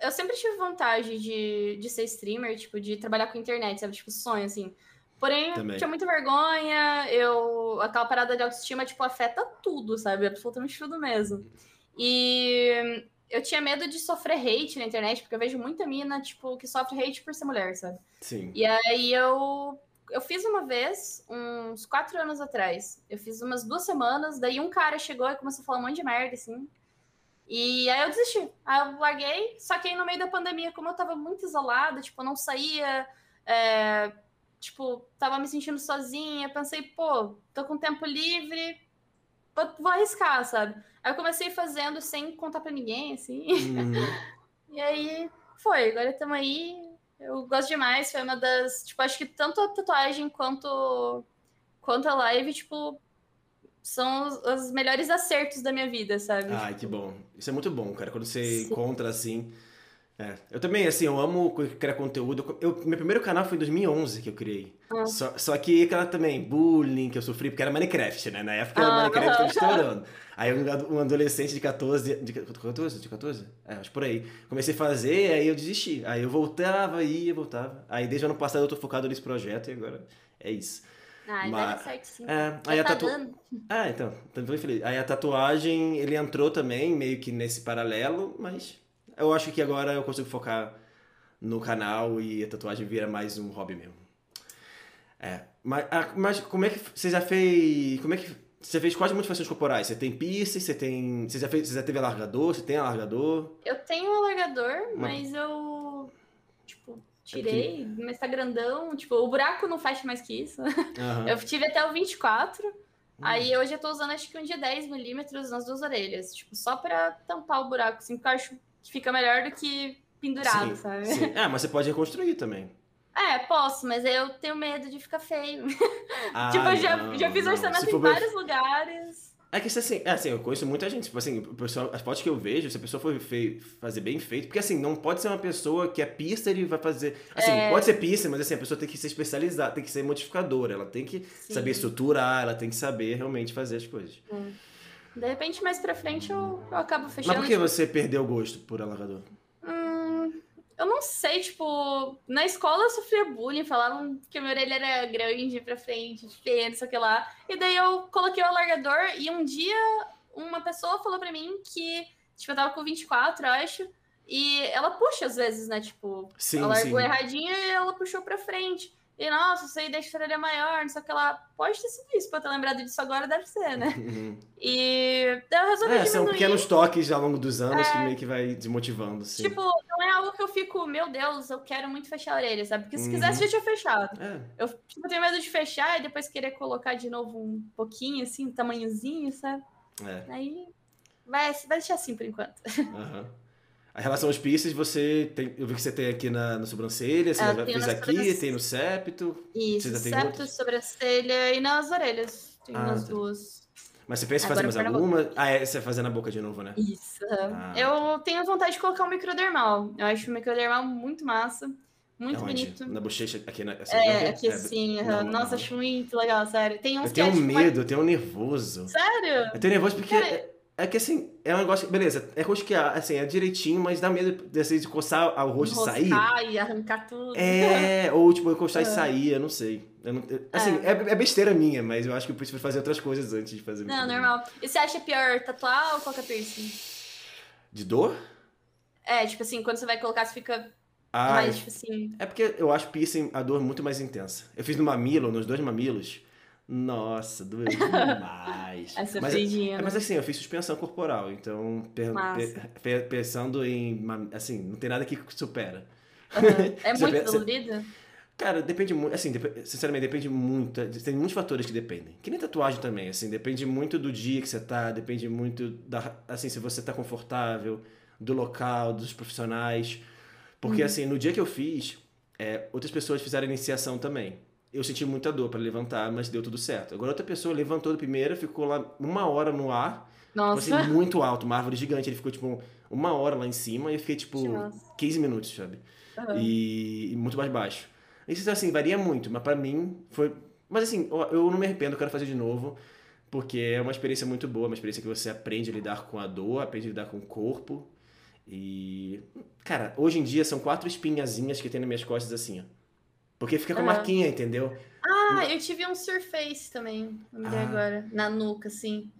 eu sempre tive vontade de, de ser streamer, tipo, de trabalhar com internet, sabe? Tipo, sonho, assim. Porém, Também. tinha muita vergonha, eu... Aquela parada de autoestima, tipo, afeta tudo, sabe? Absolutamente tudo mesmo. E eu tinha medo de sofrer hate na internet, porque eu vejo muita mina, tipo, que sofre hate por ser mulher, sabe? Sim. E aí eu... Eu fiz uma vez, uns quatro anos atrás. Eu fiz umas duas semanas, daí um cara chegou e começou a falar um monte de merda, assim. E aí eu desisti. Aí eu larguei, só que aí no meio da pandemia, como eu tava muito isolada, tipo, eu não saía... É tipo, tava me sentindo sozinha, pensei, pô, tô com tempo livre, vou, vou arriscar, sabe? Aí eu comecei fazendo sem contar pra ninguém, assim. Uhum. e aí foi, agora estamos aí. Eu gosto demais, foi uma das. Tipo, acho que tanto a tatuagem quanto, quanto a live, tipo, são os, os melhores acertos da minha vida, sabe? Ai, que bom. Isso é muito bom, cara. Quando você Sim. encontra assim. É. Eu também, assim, eu amo criar conteúdo. Eu, meu primeiro canal foi em 2011 que eu criei. Ah. Só, só que aquela também, bullying que eu sofri, porque era Minecraft, né? Na época era ah, Minecraft estourando. Aí um adolescente de 14, de 14? De 14? É, acho por aí. Comecei a fazer, aí eu desisti. Aí eu voltava, ia, voltava. Aí desde o ano passado eu tô focado nesse projeto e agora é isso. Ah, Mas, certo sim. É, aí a tá tatu... Ah, então, muito feliz. Aí a tatuagem, ele entrou também, meio que nesse paralelo, mas eu acho que agora eu consigo focar no canal e a tatuagem vira mais um hobby mesmo. É, mas, ah, mas como é que você já fez. Como é que. Você fez quais modificações corporais? Você tem piercing, você tem. Você já, fez, você já teve alargador? Você tem alargador? Eu tenho um alargador, mas eu. Tipo, tirei, é mas tá grandão. Tipo, o buraco não fecha mais que isso. Uhum. Eu tive até o 24. Hum. Aí hoje eu tô usando acho que um dia 10 milímetros nas duas orelhas. Tipo, só pra tampar o buraco, assim, porque eu acho que fica melhor do que pendurado, sim, sabe? Sim. É, mas você pode reconstruir também. É, posso, mas eu tenho medo de ficar feio. Ah, tipo, eu já, não, já fiz orçamento em vários lugares. É que assim, é assim, eu conheço muita gente, tipo assim, pessoal, as fotos que eu vejo, se a pessoa for fei fazer bem feito, porque assim, não pode ser uma pessoa que é pista e vai fazer. Assim, é... pode ser pista, mas assim, a pessoa tem que ser especializada, tem que ser modificadora, ela tem que Sim. saber estruturar, ela tem que saber realmente fazer as coisas. Hum. De repente, mais pra frente, eu, eu acabo fechando. Mas por que tipo... você perdeu o gosto por alargador? Eu não sei, tipo, na escola eu sofria bullying, falavam que a minha orelha era grande pra frente, feia, não sei o que lá. E daí eu coloquei o alargador e um dia uma pessoa falou pra mim que, tipo, eu tava com 24, acho, e ela puxa às vezes, né? Tipo, sim, ela largou sim. erradinho e ela puxou pra frente. E, nossa, você aí deixa a orelha maior, não sei o que lá. Pode ter sido isso, pra ter lembrado disso agora, deve ser, né? Uhum. E eu resolvi é, diminuir. São pequenos toques ao longo dos anos é... que meio que vai desmotivando, assim. Tipo, não é algo que eu fico, meu Deus, eu quero muito fechar a orelha, sabe? Porque se uhum. quisesse, já tinha fechado. É. Eu tipo, tenho medo de fechar e depois querer colocar de novo um pouquinho, assim, um tamanhozinho, sabe? É. Aí vai, vai deixar assim por enquanto. Aham. Uhum. A relação aos piercings, você tem. Eu vi que você tem aqui na, na sobrancelha, você já fez aqui, tem no septo. Isso, septo, sobrancelha e nas orelhas. Tem ah, nas tá. duas. Mas você pensa em fazer mais alguma? Ah, é, você vai fazer na boca de novo, né? Isso. Ah. Eu tenho vontade de colocar um microdermal. Eu acho o microdermal muito massa. Muito bonito. Na bochecha, aqui na. Assim, é, aqui é, assim. Não, Nossa, não. acho muito legal, sério. Tem uns eu tenho um medo, eu tenho um nervoso. Sério? Eu tenho nervoso porque. Cara, é que assim, é um negócio. Beleza, é rosquear, assim, é direitinho, mas dá medo de, de coçar o rosto e sair. e arrancar tudo. É, ou tipo, encostar é. e sair, eu não sei. Eu não, assim, é. É, é. besteira minha, mas eu acho que eu preciso fazer outras coisas antes de fazer. Não, normal. E você acha pior tatuar ou colocar piercing? De dor? É, tipo assim, quando você vai colocar, você fica ah, mais, tipo assim. É porque eu acho piercing a dor muito mais intensa. Eu fiz no mamilo, nos dois mamilos. Nossa, doeu demais. Essa mas, é, é, mas assim, eu fiz suspensão corporal, então per, per, pensando em. Assim, não tem nada que supera. Uhum. É muito dolorido? Cara, depende muito, assim, sinceramente, depende muito, tem muitos fatores que dependem. Que nem tatuagem também, assim, depende muito do dia que você tá, depende muito da, assim, se você tá confortável, do local, dos profissionais. Porque, uhum. assim, no dia que eu fiz, é, outras pessoas fizeram iniciação também eu senti muita dor para levantar, mas deu tudo certo. Agora outra pessoa levantou da primeira, ficou lá uma hora no ar. Nossa. Assim, muito alto, uma árvore gigante. Ele ficou, tipo, uma hora lá em cima e eu fiquei, tipo, Nossa. 15 minutos, sabe? Uhum. E, e, muito mais baixo. Isso, assim, varia muito, mas para mim foi... Mas, assim, eu não me arrependo, eu quero fazer de novo, porque é uma experiência muito boa, uma experiência que você aprende a lidar com a dor, aprende a lidar com o corpo. E, cara, hoje em dia são quatro espinhazinhas que tem nas minhas costas, assim, ó. Porque fica com a marquinha, entendeu? Ah, eu tive um Surface também, ah. agora, na nuca, assim.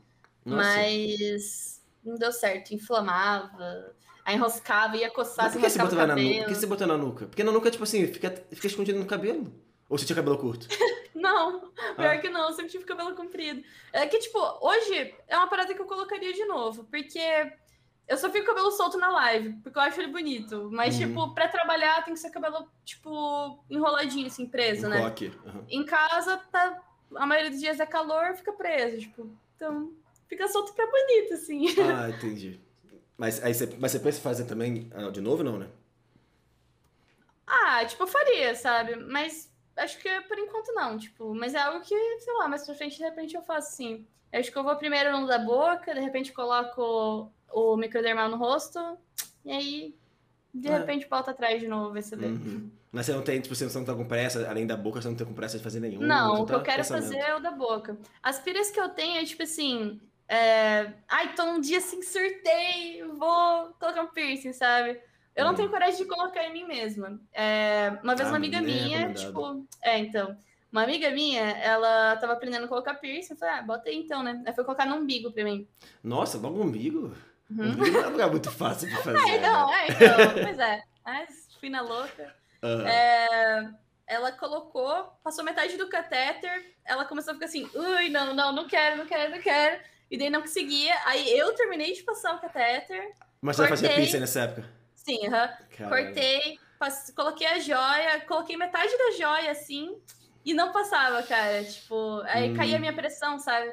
Nossa. Mas não deu certo, inflamava, aí enroscava, ia coçar, Mas por que você botou na nuca? Por que você botou na nuca? Porque na nuca, tipo assim, fica, fica escondido no cabelo. Ou você tinha cabelo curto? não, pior ah. que não, eu sempre tive cabelo comprido. É que, tipo, hoje é uma parada que eu colocaria de novo, porque eu só fico com o cabelo solto na live, porque eu acho ele bonito. Mas, uhum. tipo, pra trabalhar tem que ser cabelo, tipo, enroladinho, assim, preso, um né? Uhum. Em casa, tá. A maioria dos dias é calor, fica preso. Tipo, então, fica solto pra bonito, assim. Ah, entendi. Mas, aí você, mas você pensa em fazer também ah, de novo, não, né? Ah, tipo, eu faria, sabe? Mas acho que por enquanto não, tipo, mas é algo que, sei lá, mais pra frente, de repente eu faço assim. Eu acho que eu vou primeiro no da boca, de repente coloco o microdermal no rosto, e aí, de é. repente, volta atrás de novo, ver se uhum. Mas você não tem, tipo, você não tá com pressa, além da boca, você não tem com pressa de fazer nenhum? Não, o que eu quero fazer é o da boca. As piras que eu tenho é, tipo assim, é... ai, tô num dia assim, surtei, vou colocar um piercing, sabe? Eu não hum. tenho coragem de colocar em mim mesma. É... Uma vez ah, uma amiga minha, é tipo, é, então... Uma amiga minha, ela tava aprendendo a colocar piercing. Eu falei, ah, bota aí então, né? Ela foi colocar no umbigo pra mim. Nossa, logo umbigo? Uhum. Não é um lugar muito fácil de fazer. É, então, né? é, então. pois é. Mas, fina louca. Uhum. É, ela colocou, passou metade do catéter, ela começou a ficar assim, ui, não, não, não quero, não quero, não quero. E daí não conseguia. Aí eu terminei de passar o catéter. Mas você fazia piercing nessa época? Sim, uhum. cortei, passe, coloquei a joia, coloquei metade da joia, assim, e não passava, cara. Tipo, aí hum. caía a minha pressão, sabe?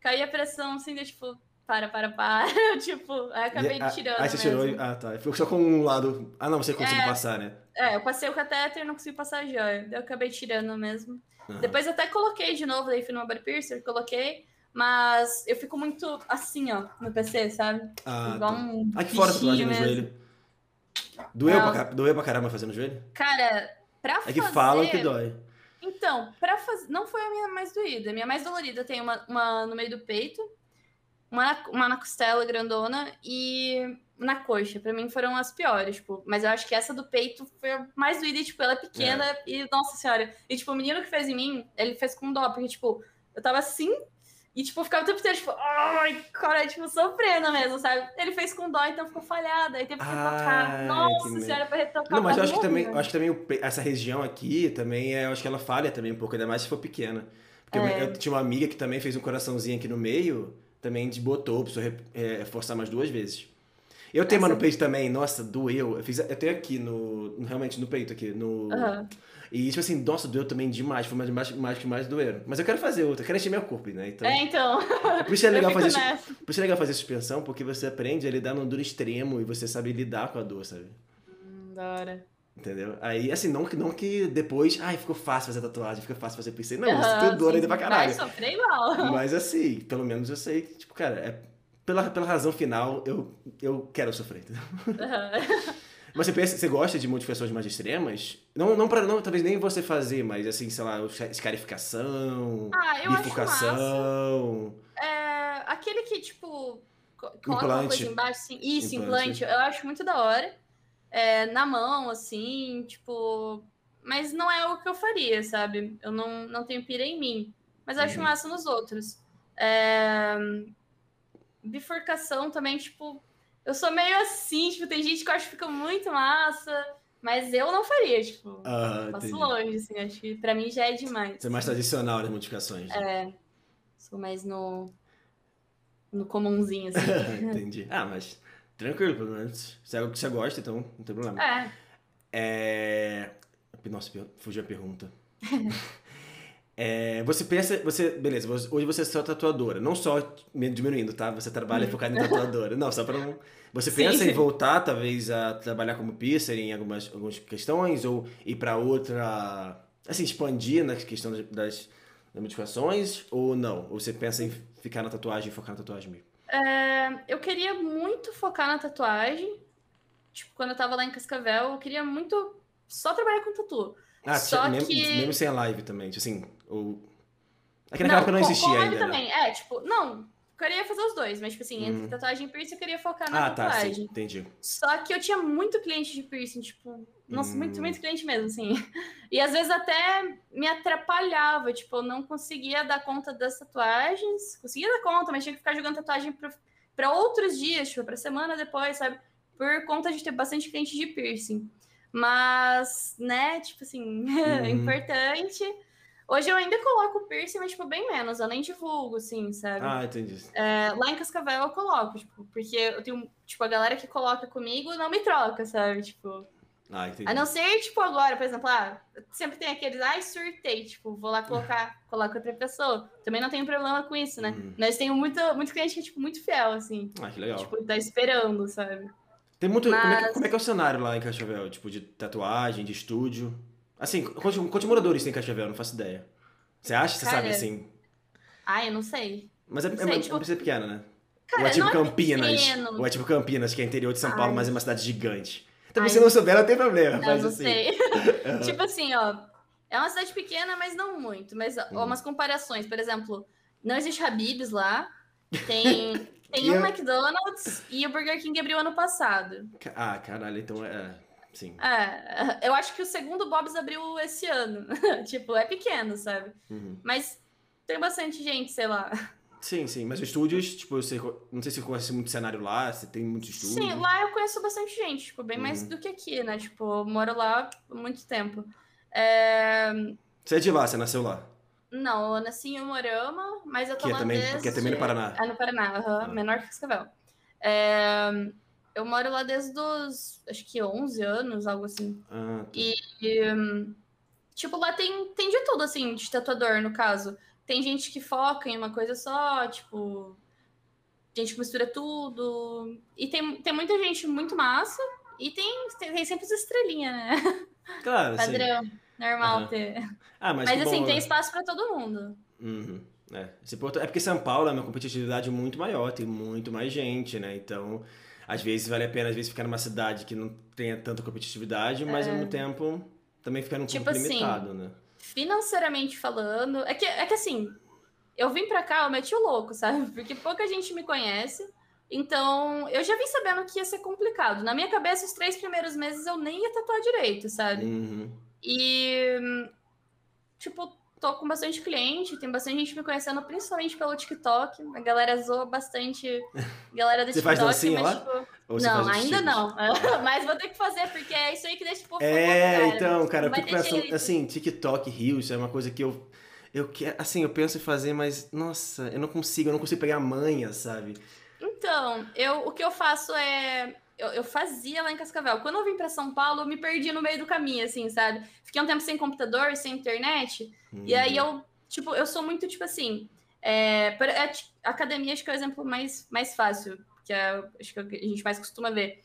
Caía a pressão, assim, de tipo, para, para, para. tipo, acabei e, tirando. Aí você mesmo. tirou. Ah, tá. Ficou só com um lado. Ah, não, você conseguiu é, passar, né? É, eu passei o catéter e não consegui passar a joia. Eu acabei tirando mesmo. Uhum. Depois até coloquei de novo, daí fui no body piercer, coloquei. Mas eu fico muito assim, ó, no PC, sabe? Ah, Igual tá. um. Aqui fora tatuagem no joelho. Doeu pra, doeu pra caramba fazendo joelho? Cara, pra fazer... É que falam que dói. Então, pra fazer... Não foi a minha mais doída. A minha mais dolorida tem uma, uma no meio do peito uma na, uma na costela grandona e na coxa. Pra mim foram as piores, tipo. Mas eu acho que essa do peito foi a mais doída, e, tipo, ela é pequena é. e, nossa senhora. E, tipo, o menino que fez em mim, ele fez com dó, porque, tipo, eu tava assim, e, tipo, ficava o tempo inteiro, tipo, ai, cara, tipo, sofrendo mesmo, sabe? Ele fez com dó, então ficou falhada, aí teve que retocar. Nossa senhora, pra retocar. Não, mas eu acho que também, eu acho que também essa região aqui também, é, eu acho que ela falha também um pouco, ainda mais se for pequena. Porque é. eu tinha uma amiga que também fez um coraçãozinho aqui no meio, também desbotou, precisou é, forçar mais duas vezes. Eu tenho uma no peito também, nossa, doeu. Eu, fiz, eu tenho aqui, no, realmente no peito aqui, no... Uhum. E, tipo assim, nossa, doeu também demais. Foi mais, mais, mais que mais doeram. Mas eu quero fazer outra, eu quero encher meu corpo, né? Então, é, então. Por isso é legal fazer Por isso é legal fazer suspensão, porque você aprende a lidar num dor extremo e você sabe lidar com a dor, sabe? Hum, da hora. Entendeu? Aí, assim, não, não que depois, ai, ficou fácil fazer tatuagem, fica fácil fazer piercing. Não, uhum, você tem dor ainda pra caralho. Vai sofrer igual. Mas assim, pelo menos eu sei que, tipo, cara, é, pela, pela razão final, eu, eu quero sofrer, entendeu? Uhum. Mas você pensa, você gosta de modificações mais extremas? Não, não para não, talvez nem você fazer, mas assim, sei lá, escarificação, ah, eu bifurcação. É, aquele que, tipo, coloca implante. uma coisa embaixo, assim, isso, implante. implante, eu acho muito da hora. É, na mão, assim, tipo. Mas não é o que eu faria, sabe? Eu não, não tenho pira em mim. Mas acho uhum. massa nos outros. É... Bifurcação também, tipo, eu sou meio assim, tipo, tem gente que eu acho que fica muito massa, mas eu não faria, tipo, ah, passo entendi. longe, assim, acho que pra mim já é demais. Você é mais tradicional nas modificações. Né? É, sou mais no, no comumzinho, assim. entendi. Ah, mas tranquilo, pelo menos. Se é o que você gosta, então não tem problema. É. é... Nossa, fugiu a pergunta. É, você pensa, você, beleza, hoje você é só tatuadora, não só diminuindo, tá? Você trabalha focado em tatuadora. Não, só para não. Você Sim. pensa em voltar, talvez, a trabalhar como piercer em algumas, algumas questões, ou ir para outra. Assim, expandir na questão das, das modificações, ou não? Ou você pensa em ficar na tatuagem e focar na tatuagem mesmo? É, eu queria muito focar na tatuagem. Tipo, quando eu tava lá em Cascavel, eu queria muito só trabalhar com tatu. Ah, Só mesmo, que... mesmo sem a live também, tipo assim, ou... É que naquela época não existia com ainda. Né? também, né? é, tipo, não, queria fazer os dois, mas, tipo assim, entre hum. tatuagem e piercing, eu queria focar na ah, tatuagem. Ah, tá, sim, entendi. Só que eu tinha muito cliente de piercing, tipo, nossa, hum. muito, muito cliente mesmo, assim. E às vezes até me atrapalhava, tipo, eu não conseguia dar conta das tatuagens, conseguia dar conta, mas tinha que ficar jogando tatuagem para outros dias, tipo, pra semana depois, sabe? Por conta de ter bastante cliente de piercing. Mas, né, tipo assim, é uhum. importante. Hoje eu ainda coloco piercing, mas, tipo, bem menos. Eu nem divulgo, assim, sabe? Ah, entendi. É, lá em Cascavel eu coloco, tipo, porque eu tenho, tipo, a galera que coloca comigo não me troca, sabe? Tipo. Ah, entendi. A não ser, tipo, agora, por exemplo, ah, sempre tem aqueles, ai, surtei, tipo, vou lá colocar, coloco outra pessoa. Também não tenho problema com isso, né? Uhum. Mas tenho muito, muito cliente que é, tipo, muito fiel, assim. Ah, que legal. Tipo, tá esperando, sabe? Tem muito. Como, é que, Mas- como é que é o cenário lá em Cascavel? Tipo, de tatuagem, de estúdio? Assim, quantos, quantos moradores tem em Cascavel? Não faço ideia. Você acha? Você sabe assim? Ai, eu não sei. Mas é, não é, sei, é, tipo- uma cidade pequena, né? Cara, Ou é tipo não é Campinas. pequeno. Ou é tipo Campinas, que é interior de São Paulo, Ai. mas é uma cidade gigante. Também Ai. se não souber, não tem problema. Eu Faz não assim. sei. Tipo assim, ó. É uma cidade pequena, mas não muito. Mas ó, Uhum. umas comparações. Por exemplo, não existe Habib's lá. Tem, tem um é- McDonald's e o Burger King abriu ano passado. Ah, caralho, então é. Sim. É, eu acho que o segundo Bob's abriu esse ano. tipo, é pequeno, sabe? Uhum. Mas tem bastante gente, sei lá. Sim, sim. Mas os estúdios, tipo, sei, não sei se você conhece muito cenário lá, se tem muitos estúdios. Sim, lá eu conheço bastante gente, tipo, bem mais Uhum. do que aqui, né? Tipo, eu moro lá há muito tempo. É, Você é de lá, você nasceu lá. Não, eu nasci em Umorama, mas eu tô Que é lá também- que é também no Paraná. É no Paraná, aham, Ah. menor que Cascavel. É, Eu moro lá desde os, acho que 11 anos, algo assim. Ah, tá. E, hum, tipo, lá tem, tem de tudo, assim, de tatuador, no caso. Tem gente que foca em uma coisa só, tipo... Gente que mistura tudo. E tem, tem muita gente muito massa. E tem, tem, tem sempre as estrelinhas, né? Claro, sim. Padrão. Normal Aham. ter. Ah, mas, Mas, assim, bom, tem né? espaço pra todo mundo. Uhum. É. É porque São Paulo é uma competitividade muito maior, tem muito mais gente, né? Então, às vezes vale a pena às vezes ficar numa cidade que não tenha tanta competitividade, mas ao mesmo tempo também ficar num É. Tipo pouco assim, limitado, né? financeiramente falando, é que, é que assim, eu vim pra cá, eu meti o louco, sabe? Porque pouca gente me conhece. Então, eu já vim sabendo que ia ser complicado. Na minha cabeça, os três primeiros meses eu nem ia tatuar direito, sabe? Uhum. E, tipo, tô com bastante cliente, tem bastante gente me conhecendo, principalmente pelo TikTok. A galera zoa bastante. Galera do Você faz TikTok, dancinha mas, lá? tipo, não, faz ainda tipos? não. mas vou ter que fazer, porque é isso aí que deixa o povo É, famoso, então, cara, eu fico pensando, assim, TikTok, Reels, é uma coisa que eu. Eu quero, assim, eu penso em fazer, mas, nossa, eu não consigo, eu não consigo pegar a manha, sabe? Então, eu, o que eu faço é. Eu, eu fazia lá em Cascavel. Quando eu vim pra São Paulo, eu me perdi no meio do caminho, assim, sabe? Fiquei um tempo sem computador, sem internet. E aí Uhum. eu, tipo, eu sou muito, tipo assim. É, é, academia acho que é o exemplo mais, mais fácil, que é, acho que é a gente mais costuma ver.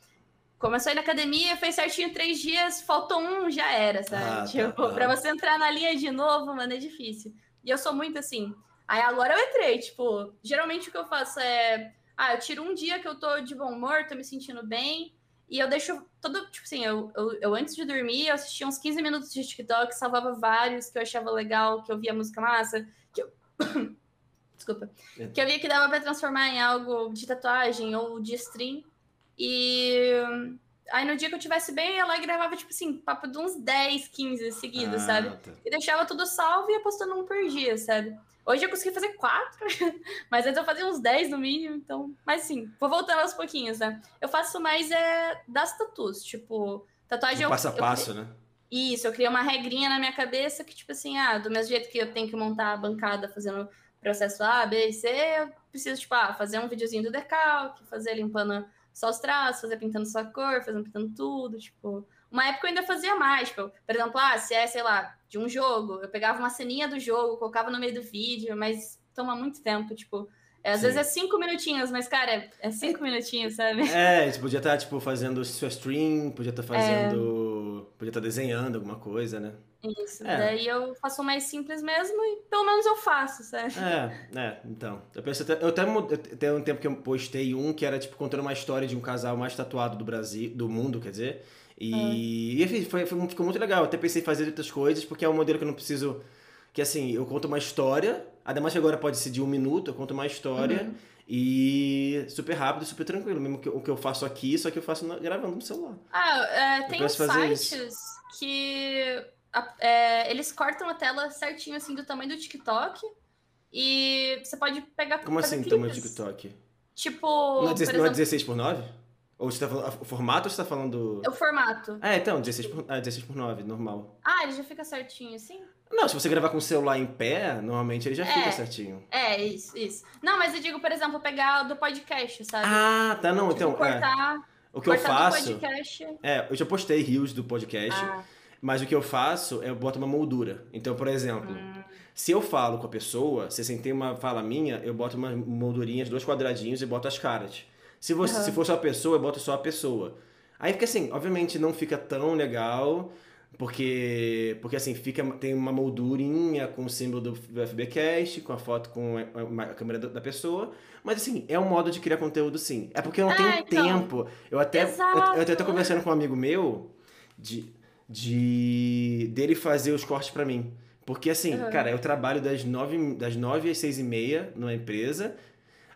Começou a ir na academia, fez certinho três dias, faltou um, já era, sabe? Ah, tá, tipo, aham. pra você entrar na linha de novo, mano, é difícil. E eu sou muito assim. Aí agora eu entrei, tipo, geralmente o que eu faço é. Ah, eu tiro um dia que eu tô de bom humor, tô me sentindo bem. E eu deixo todo, tipo assim, eu, eu, eu antes de dormir, eu assistia uns 15 minutos de TikTok, salvava vários que eu achava legal, que eu via música massa, que eu... Desculpa. É. Que eu via que dava pra transformar em algo de tatuagem ou de stream. E aí no dia que eu tivesse bem, eu ia lá e gravava, tipo assim, papo de uns 10, 15 seguidos, Ah, sabe? tá. E deixava tudo salvo e ia postando um por dia, sabe? Hoje eu consegui fazer quatro, mas antes eu fazia uns 10 no mínimo, então. Mas sim, vou voltando aos pouquinhos, né? Eu faço mais é das tatus, tipo, tatuagem Um eu- passo a eu passo, né? isso, eu criei uma regrinha na minha cabeça que, tipo assim, ah, do mesmo jeito que eu tenho que montar a bancada fazendo processo A, B e C, eu preciso, tipo, ah, fazer um videozinho do decalque, fazer limpando só os traços, fazer pintando só a cor, fazendo pintando tudo, tipo. Uma época eu ainda fazia mais, tipo, por exemplo, ah, se é, sei lá, de um jogo, eu pegava uma ceninha do jogo, colocava no meio do vídeo, mas toma muito tempo, tipo. é, às Sim. vezes é cinco minutinhos, mas, cara, é, é cinco minutinhos, sabe? É, você podia estar, tipo, fazendo sua stream, podia estar É. fazendo. Podia estar desenhando alguma coisa, né? Isso. É. Daí eu faço o mais simples mesmo e pelo menos eu faço, sabe? É, é, então. Eu penso até. Eu até eu tem um tempo que eu postei um que era, tipo, contando uma história de um casal mais tatuado do Brasil, do mundo, quer dizer. E, e enfim, foi, foi, ficou muito legal. Eu até pensei em fazer outras coisas, porque é um modelo que eu não preciso. Que assim, eu conto uma história, ainda mais que agora pode ser de um minuto, eu conto uma história Uhum. e super rápido, super tranquilo. Mesmo que o que eu faço aqui, só que eu faço na- gravando no celular. Ah, é, tem uns sites que a- é, eles cortam a tela certinho assim do tamanho do TikTok e você pode pegar Como assim, tamanho do clipes. TikTok? Tipo, Não é, por 16, não é exemplo, 16 por 9? Ou você tá falando. O formato ou você tá falando. é o formato. É, então, 16 por, ah, 16 por 9, normal. Ah, ele já fica certinho assim? Não, se você gravar com o celular em pé, normalmente ele já É. fica certinho. É, isso, isso. Não, mas eu digo, por exemplo, pegar do podcast, sabe? Ah, tá, não, Tipo, então, é. cortar, O que eu faço, é, eu já postei rios do podcast, Ah, mas o que eu faço é eu boto uma moldura. Então, por exemplo, hum, se eu falo com a pessoa, se assim tem uma fala minha, eu boto umas moldurinhas, dois quadradinhos e boto as caras. Se, você, Aham. se for só a pessoa, eu boto só a pessoa. Aí fica assim, obviamente não fica tão legal, porque, porque assim, fica, tem uma moldurinha com o símbolo do, FBcast, com a foto com a, a câmera da, pessoa, mas assim, é um modo de criar conteúdo sim. É porque eu não É, tenho então. tempo. Eu até, eu, Exato. eu até tô conversando com um amigo meu de, de dele fazer os cortes pra mim. Porque assim, Aham. cara, eu trabalho das nove, das nove às seis e meia numa empresa,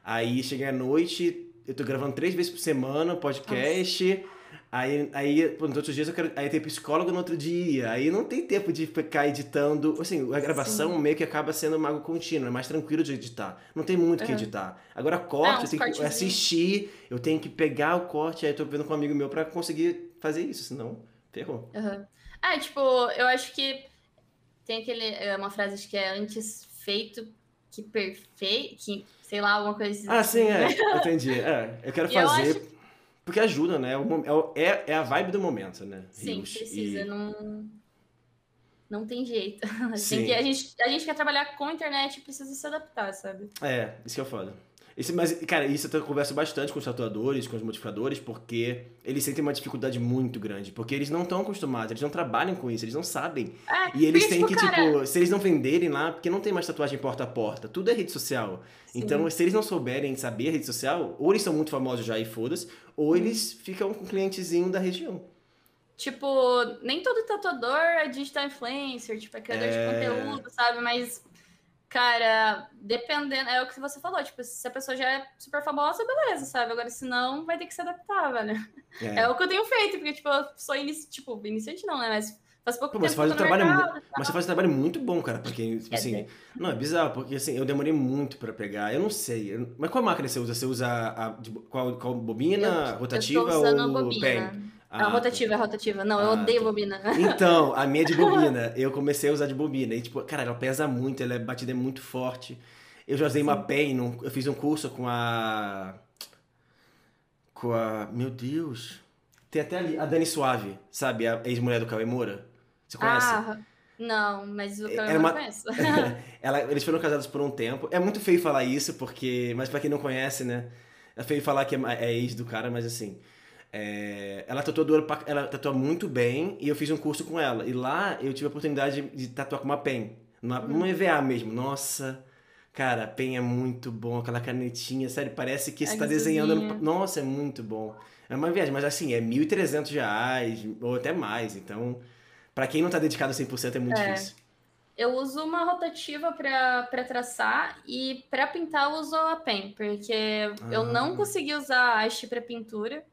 aí chega à noite, eu tô gravando três vezes por semana podcast, aí, aí pô, nos outros dias eu quero, aí tem psicólogo no outro dia, aí não tem tempo de ficar editando, assim, a gravação meio que acaba sendo uma água contínua, é mais tranquilo de editar, não tem muito o que Aham. editar. Agora corte, eu tenho que assistir, eu tenho que pegar o corte, aí eu tô vendo com um amigo meu pra conseguir fazer isso, senão ferrou. aham. É, tipo, eu acho que tem aquele, é uma frase que é antes feito que perfeito, que, sei lá, alguma coisa assim. Ah, sim, é. Entendi. É, eu quero E eu fazer. acho- Porque ajuda, né? É É, é, é a vibe do momento, né? Sim, Rios. precisa, E- não, não tem jeito. Sim. Tem que, a, gente, a gente quer trabalhar com internet e precisa se adaptar, sabe? É, isso que é foda. Isso, mas, cara, isso eu converso bastante com os tatuadores, com os modificadores, porque eles sentem uma dificuldade muito grande. Porque eles não estão acostumados, eles não trabalham com isso, eles não sabem. É, E eles têm que, cara, tipo, se eles não venderem lá, porque não tem mais tatuagem porta a porta, tudo é rede social. sim. Então, se eles não souberem saber a rede social, ou eles são muito famosos já e foda-se, ou eles ficam com um clientezinho da região. Tipo, nem todo tatuador é digital influencer, tipo, é criador É. de conteúdo, sabe? Mas, cara, dependendo, é o que você falou, tipo, se a pessoa já é super famosa, beleza, sabe? Agora, se não, vai ter que se adaptar, velho. É, o que eu tenho feito, porque, tipo, eu sou inici... tipo, iniciante não, né? Mas faz pouco Pô, tempo mas você faz um trabalho mercado? Mas você faz um trabalho muito bom, cara, pra quem, tipo É, assim... é. Não, é bizarro, porque assim, eu demorei muito pra pegar, eu não sei. eu- Mas qual máquina você usa? Você usa a, de- qual, qual bobina, Eu- rotativa eu tô usando ou a bobina. pen? Ah, rotativa, é rotativa. Não, eu Ah, odeio tá. bobina. Então, a minha é de bobina. Eu comecei a usar de bobina. E, tipo, cara, ela pesa muito, ela é batida é muito forte. Eu já usei uma Sim. pen, num- eu fiz um curso com a. Com a. Meu Deus. Tem até ali, a Dani Suave, sabe? A ex-mulher do Cauê Moura. Você conhece? Ah, não, mas o eu Era não uma- conheço. Ela- eles foram casados por um tempo. É muito feio falar isso, porque. Mas pra quem não conhece, né? É feio falar que é, é ex do cara, mas assim. É, ela tatuadora, pra- ela tatua muito bem e eu fiz um curso com ela. E lá eu tive a oportunidade de, tatuar com uma pen. Numa, numa EVA mesmo. Nossa, cara, a pen é muito bom, aquela canetinha, sério, parece que você tá desenhando. no-. Nossa, é muito bom. É uma viagem, mas assim, é 1.300 reais, ou até mais. Então, pra quem não tá dedicado 100% é muito É. difícil. Eu uso uma rotativa pra pra traçar e pra pintar eu uso a pen, porque eu Ah. não consegui usar a haste pra pintura.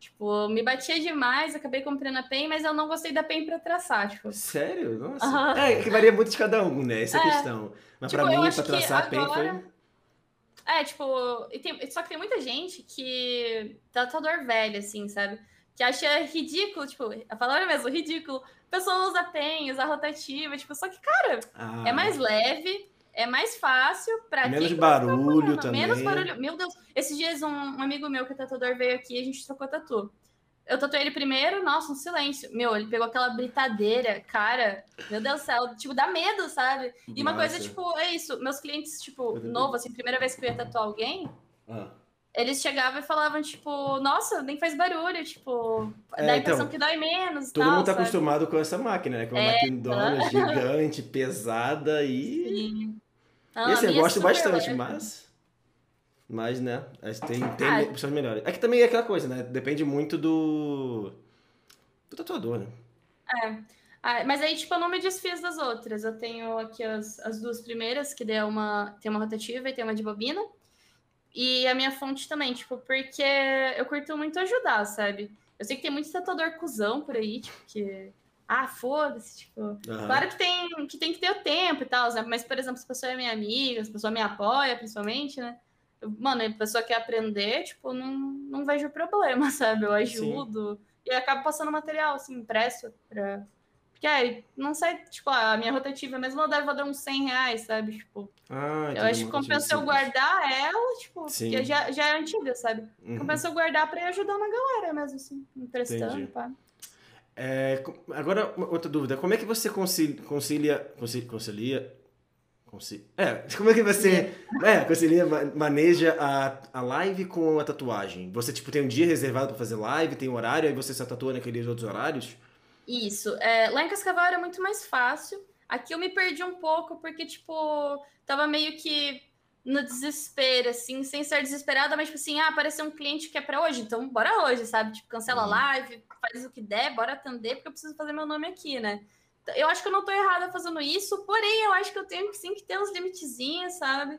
Tipo, me batia demais, acabei comprando a pen, mas eu não gostei da pen pra traçar, tipo. Sério? Nossa. Aham. É, que varia muito de cada um, né? Essa é a É. questão. Mas Tipo, pra eu mim, que traçar a pen agora- foi. É, tipo, tem- só que tem muita gente que. Tatuador velho, assim, sabe? Que acha ridículo, tipo, a palavra mesmo, ridículo. A pessoa usa pen, usa rotativa, tipo, só que, cara, Ah, é mais leve, é mais fácil pra Menos quem barulho também. Menos barulho. Meu Deus, esses dias um, um amigo meu que é tatuador veio aqui e a gente trocou tatu. Eu tatuei ele primeiro, nossa, um silêncio. Meu, ele pegou aquela britadeira, cara. Meu Deus do céu, tipo, dá medo, sabe? E uma coisa, tipo, é isso. Meus clientes, tipo, novo, assim, primeira vez que eu ia tatuar alguém, Ah. eles chegavam e falavam, tipo, nossa, nem faz barulho, tipo, É, dá a impressão então, que dói menos. Todo tal, mundo tá sabe? acostumado com essa máquina, né? Com uma É, maquindona gigante, pesada e. Sim. Não, E assim, a eu é gosto bastante, leve. mas. Mas, né? é, Tem, tem Ah. opções melhores. É que também é aquela coisa, né? Depende muito do. Do tatuador, né? Ah, mas aí, tipo, eu não me desfiz das outras. Eu tenho aqui as, as duas primeiras, que é uma, tem uma rotativa e tem uma de bobina. E a minha fonte também, tipo, porque eu curto muito ajudar, sabe? Eu sei que tem muito tatuador cuzão por aí, tipo, que. Ah, foda-se, tipo. Aham. Claro que tem, que tem que ter o tempo e tal, né? Mas, por exemplo, se a pessoa é minha amiga, se a pessoa me apoia, principalmente, né? Eu- Mano, a pessoa quer aprender, tipo, não, não vejo problema, sabe? Eu ajudo. E eu acabo passando material, assim, impresso pra, Porque aí, não sei, tipo, a minha rotativa mesmo, eu deve valer uns 100 reais, sabe? Tipo, Ah, eu acho que compensa eu guardar ela, tipo, Sim. porque já, já é antiga, sabe? Uhum. Compensa eu guardar pra ir ajudando a galera mesmo, assim, emprestando, Entendi. pá. É, agora, outra dúvida. Como é que você concilia... Concilia... conci- Concilia... conci- É, como é que você... É, concilia, ma- maneja a, a live com a tatuagem? Você, tipo, tem um dia reservado pra fazer live, tem um horário, aí você só tatua naqueles outros horários? Isso. É, lá em Cascavel era muito mais fácil. Aqui eu me perdi um pouco, porque, tipo, tava meio que no desespero, assim, sem ser desesperada, mas, tipo assim, ah, apareceu um cliente que é pra hoje, então bora hoje, sabe? Tipo, cancela a Uhum. live, faz o que der, bora atender, porque eu preciso fazer meu nome aqui, né? Então, Eu acho que eu não tô errada fazendo isso, porém, eu acho que eu tenho que sim que ter uns limitezinhos, sabe?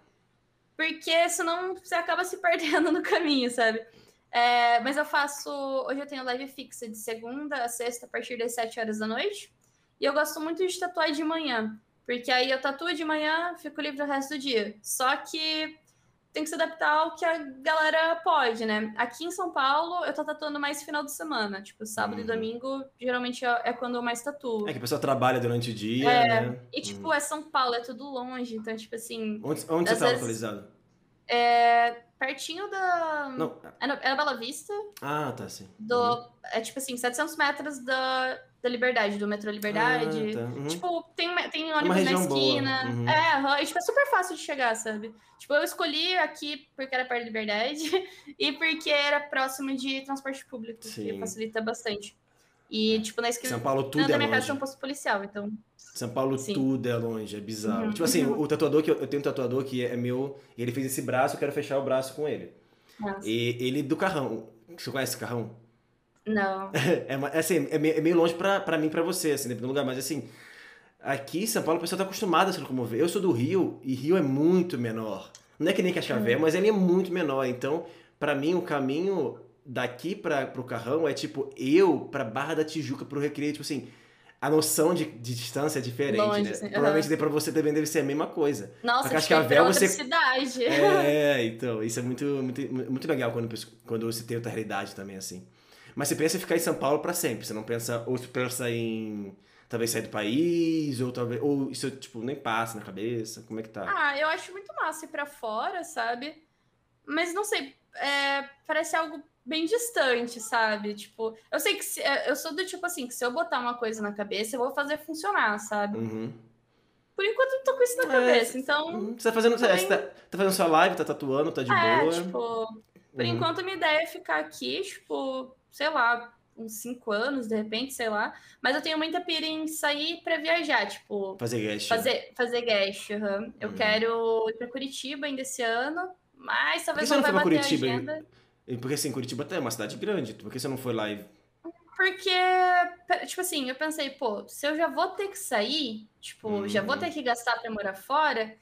Porque senão você acaba se perdendo no caminho, sabe? É, mas eu faço. Hoje eu tenho live fixa de segunda a sexta, a partir das 7 horas da noite. E eu gosto muito de tatuar de manhã. Porque aí eu tatuo de manhã, fico livre o resto do dia. Só que tem que se adaptar ao que a galera pode, né? Aqui em São Paulo, eu tô tatuando mais final de semana. Tipo, sábado Uhum. e domingo, geralmente é é quando eu mais tatuo. É que a pessoa trabalha durante o dia, É, né? E, tipo, Uhum. é São Paulo, é tudo longe. Então, tipo assim, Onde, onde você às tá localizado? é pertinho da. Não. É, no- é Bela Vista. Ah, tá, sim. do. É tipo assim, 700 metros da, da Liberdade, do metrô Liberdade. Ah, tá. Uhum. Tipo, tem, tem ônibus na esquina. Uhum. É, tipo, é super fácil de chegar, sabe? Tipo, eu escolhi aqui porque era perto da Liberdade e porque era próximo de transporte público, que Sim. facilita bastante. E, tipo, na esquina São Paulo tudo é minha casa longe. tem um posto policial, então. São Paulo Sim. tudo é longe, é bizarro. Uhum. Tipo assim, o, o tatuador que eu, eu tenho um tatuador que é meu, ele fez esse braço, eu quero fechar o braço com ele. Nossa. E ele do carrão. Você conhece o carrão? Não. É, é assim, é meio, é meio longe pra, pra mim e pra você, assim, dependendo do lugar, mas assim, aqui em São Paulo a pessoa tá acostumada a se locomover. Eu sou do Rio e Rio é muito menor. Não é que nem Cascavel, Uhum. mas ele é muito menor. Então, pra mim, o caminho daqui pra, pro carrão é tipo eu pra Barra da Tijuca pro Recreio, tipo assim. A noção de, de distância é diferente, Longe, né? assim, aham. Provavelmente daí pra você também deve ser a mesma coisa. Nossa, pra Cascavel, você- cidade. É, então, isso é muito, muito, muito legal quando, quando você tem outra realidade também, assim. Mas você pensa em ficar em São Paulo pra sempre, você não pensa, ou você pensa em talvez sair do país, ou talvez, ou isso, tipo, nem passa na cabeça, como é que tá? Ah, eu acho muito massa ir pra fora, sabe? Mas não sei, é, parece algo bem distante, sabe? Tipo, eu sei que se- é, eu sou do tipo assim, que se eu botar uma coisa na cabeça, eu vou fazer funcionar, sabe? Uhum. Por enquanto eu tô com isso na É, cabeça, então. Você tá fazendo, também- você tá, tá fazendo sua live, tá tatuando, tá de é, boa. tipo, por Uhum. enquanto a minha ideia é ficar aqui, tipo, sei lá, uns cinco anos, de repente, sei lá. Mas eu tenho muita pira em sair pra viajar, tipo, Fazer guest. fazer, fazer guest. aham. Eu Uhum. quero ir pra Curitiba ainda esse ano, mas talvez você não não vai Curitiba? a agenda. Porque assim, Curitiba até é uma cidade grande, por que você não foi lá e... Porque, tipo assim, eu pensei, pô, se eu já vou ter que sair, tipo, já vou Uhum. ter que gastar pra morar fora,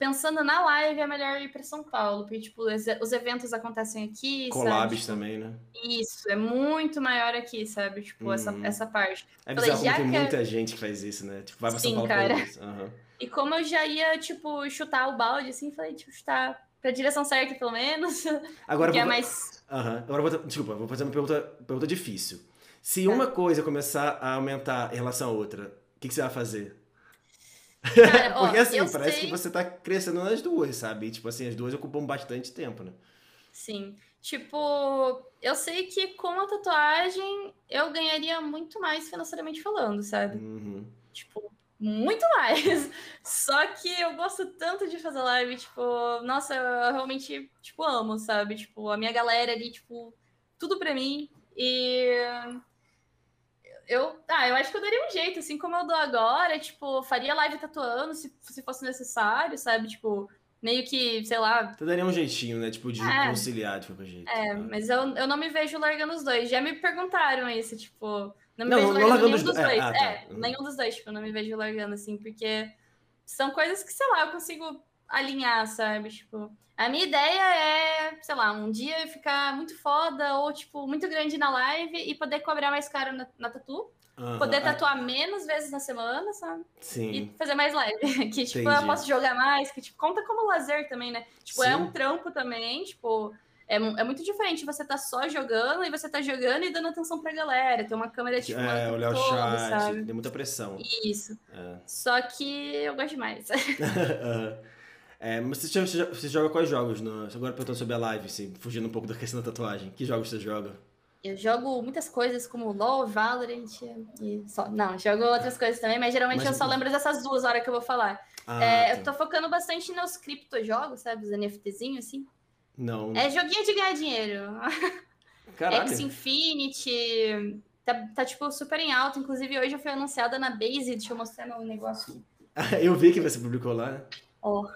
pensando na live é melhor ir pra São Paulo, porque, tipo, os os eventos acontecem aqui, sabe? Collabs Tipo, também, né? Isso, é muito maior aqui, sabe? Tipo, essa, Uhum. essa parte. É Falei, bizarro tem que é- muita gente que faz isso, né? Tipo, vai pra São Sim, Paulo cara. Aham. E como eu já ia, tipo, chutar o balde, assim, falei, tipo, chutar pra direção certa, pelo menos, Agora é vou- mais... Aham. Agora vou, desculpa, vou fazer uma pergunta, pergunta difícil. Se Tá. uma coisa começar a aumentar em relação à outra, o que, que você vai fazer? Cara, ó, Porque assim, eu parece sei... que você tá crescendo nas duas, sabe? E, tipo assim, as duas ocupam bastante tempo, né? Sim. Tipo, eu sei que com a tatuagem eu ganharia muito mais financeiramente falando, sabe? Uhum. Tipo, muito mais. Só que eu gosto tanto de fazer live, tipo, nossa, eu realmente, tipo, amo, sabe? Tipo, a minha galera ali, tipo, tudo pra mim. E eu, ah, eu acho que eu daria um jeito, assim como eu dou agora, tipo, faria live tatuando se, se fosse necessário, sabe? Tipo, meio que, sei lá, Você daria um jeitinho, né? Tipo, de É. conciliar qualquer jeito. é, Ah. mas eu, eu não me vejo largando os dois. Já me perguntaram isso, tipo, não me Não, vejo não largando largando nenhum os dos dois. É, ah, tá. É, nenhum dos dois, tipo, não me vejo largando, assim, porque são coisas que, sei lá, eu consigo alinhar, sabe? Tipo, a minha ideia é, sei lá, um dia ficar muito foda ou, tipo, muito grande na live e poder cobrar mais caro na, na tatu. Aham. Poder Ah, tatuar menos vezes na semana, sabe? Sim. E fazer mais live. Que, tipo, Entendi. eu posso jogar mais, que, tipo, conta como lazer também, né? Tipo, é Sim. um trampo também, tipo, é, é muito diferente você tá só jogando e você tá jogando e dando atenção pra galera. Tem uma câmera tipo. É, olhar o todo, chat, sabe? tem muita pressão. Isso. É. Só que eu gosto demais. É, mas você, joga- você você joga quais jogos? No, agora perguntando sobre a live, assim, fugindo um pouco da questão da tatuagem. Que jogos você joga? Eu jogo muitas coisas como LoL, Valorant e só. Não, jogo outras coisas também, mas geralmente Mas- eu só lembro dessas duas horas que eu vou falar. Ah, É, tá. eu tô focando bastante nos criptojogos, sabe? Os NFTzinhos, assim. Não. É joguinho de ganhar dinheiro. Caralho. X Infinity. Tá, tá, tipo, super em alta. Inclusive, hoje eu fui anunciada na Base. Deixa eu mostrar meu negócio aqui. Eu vi que você publicou lá. né? Ó,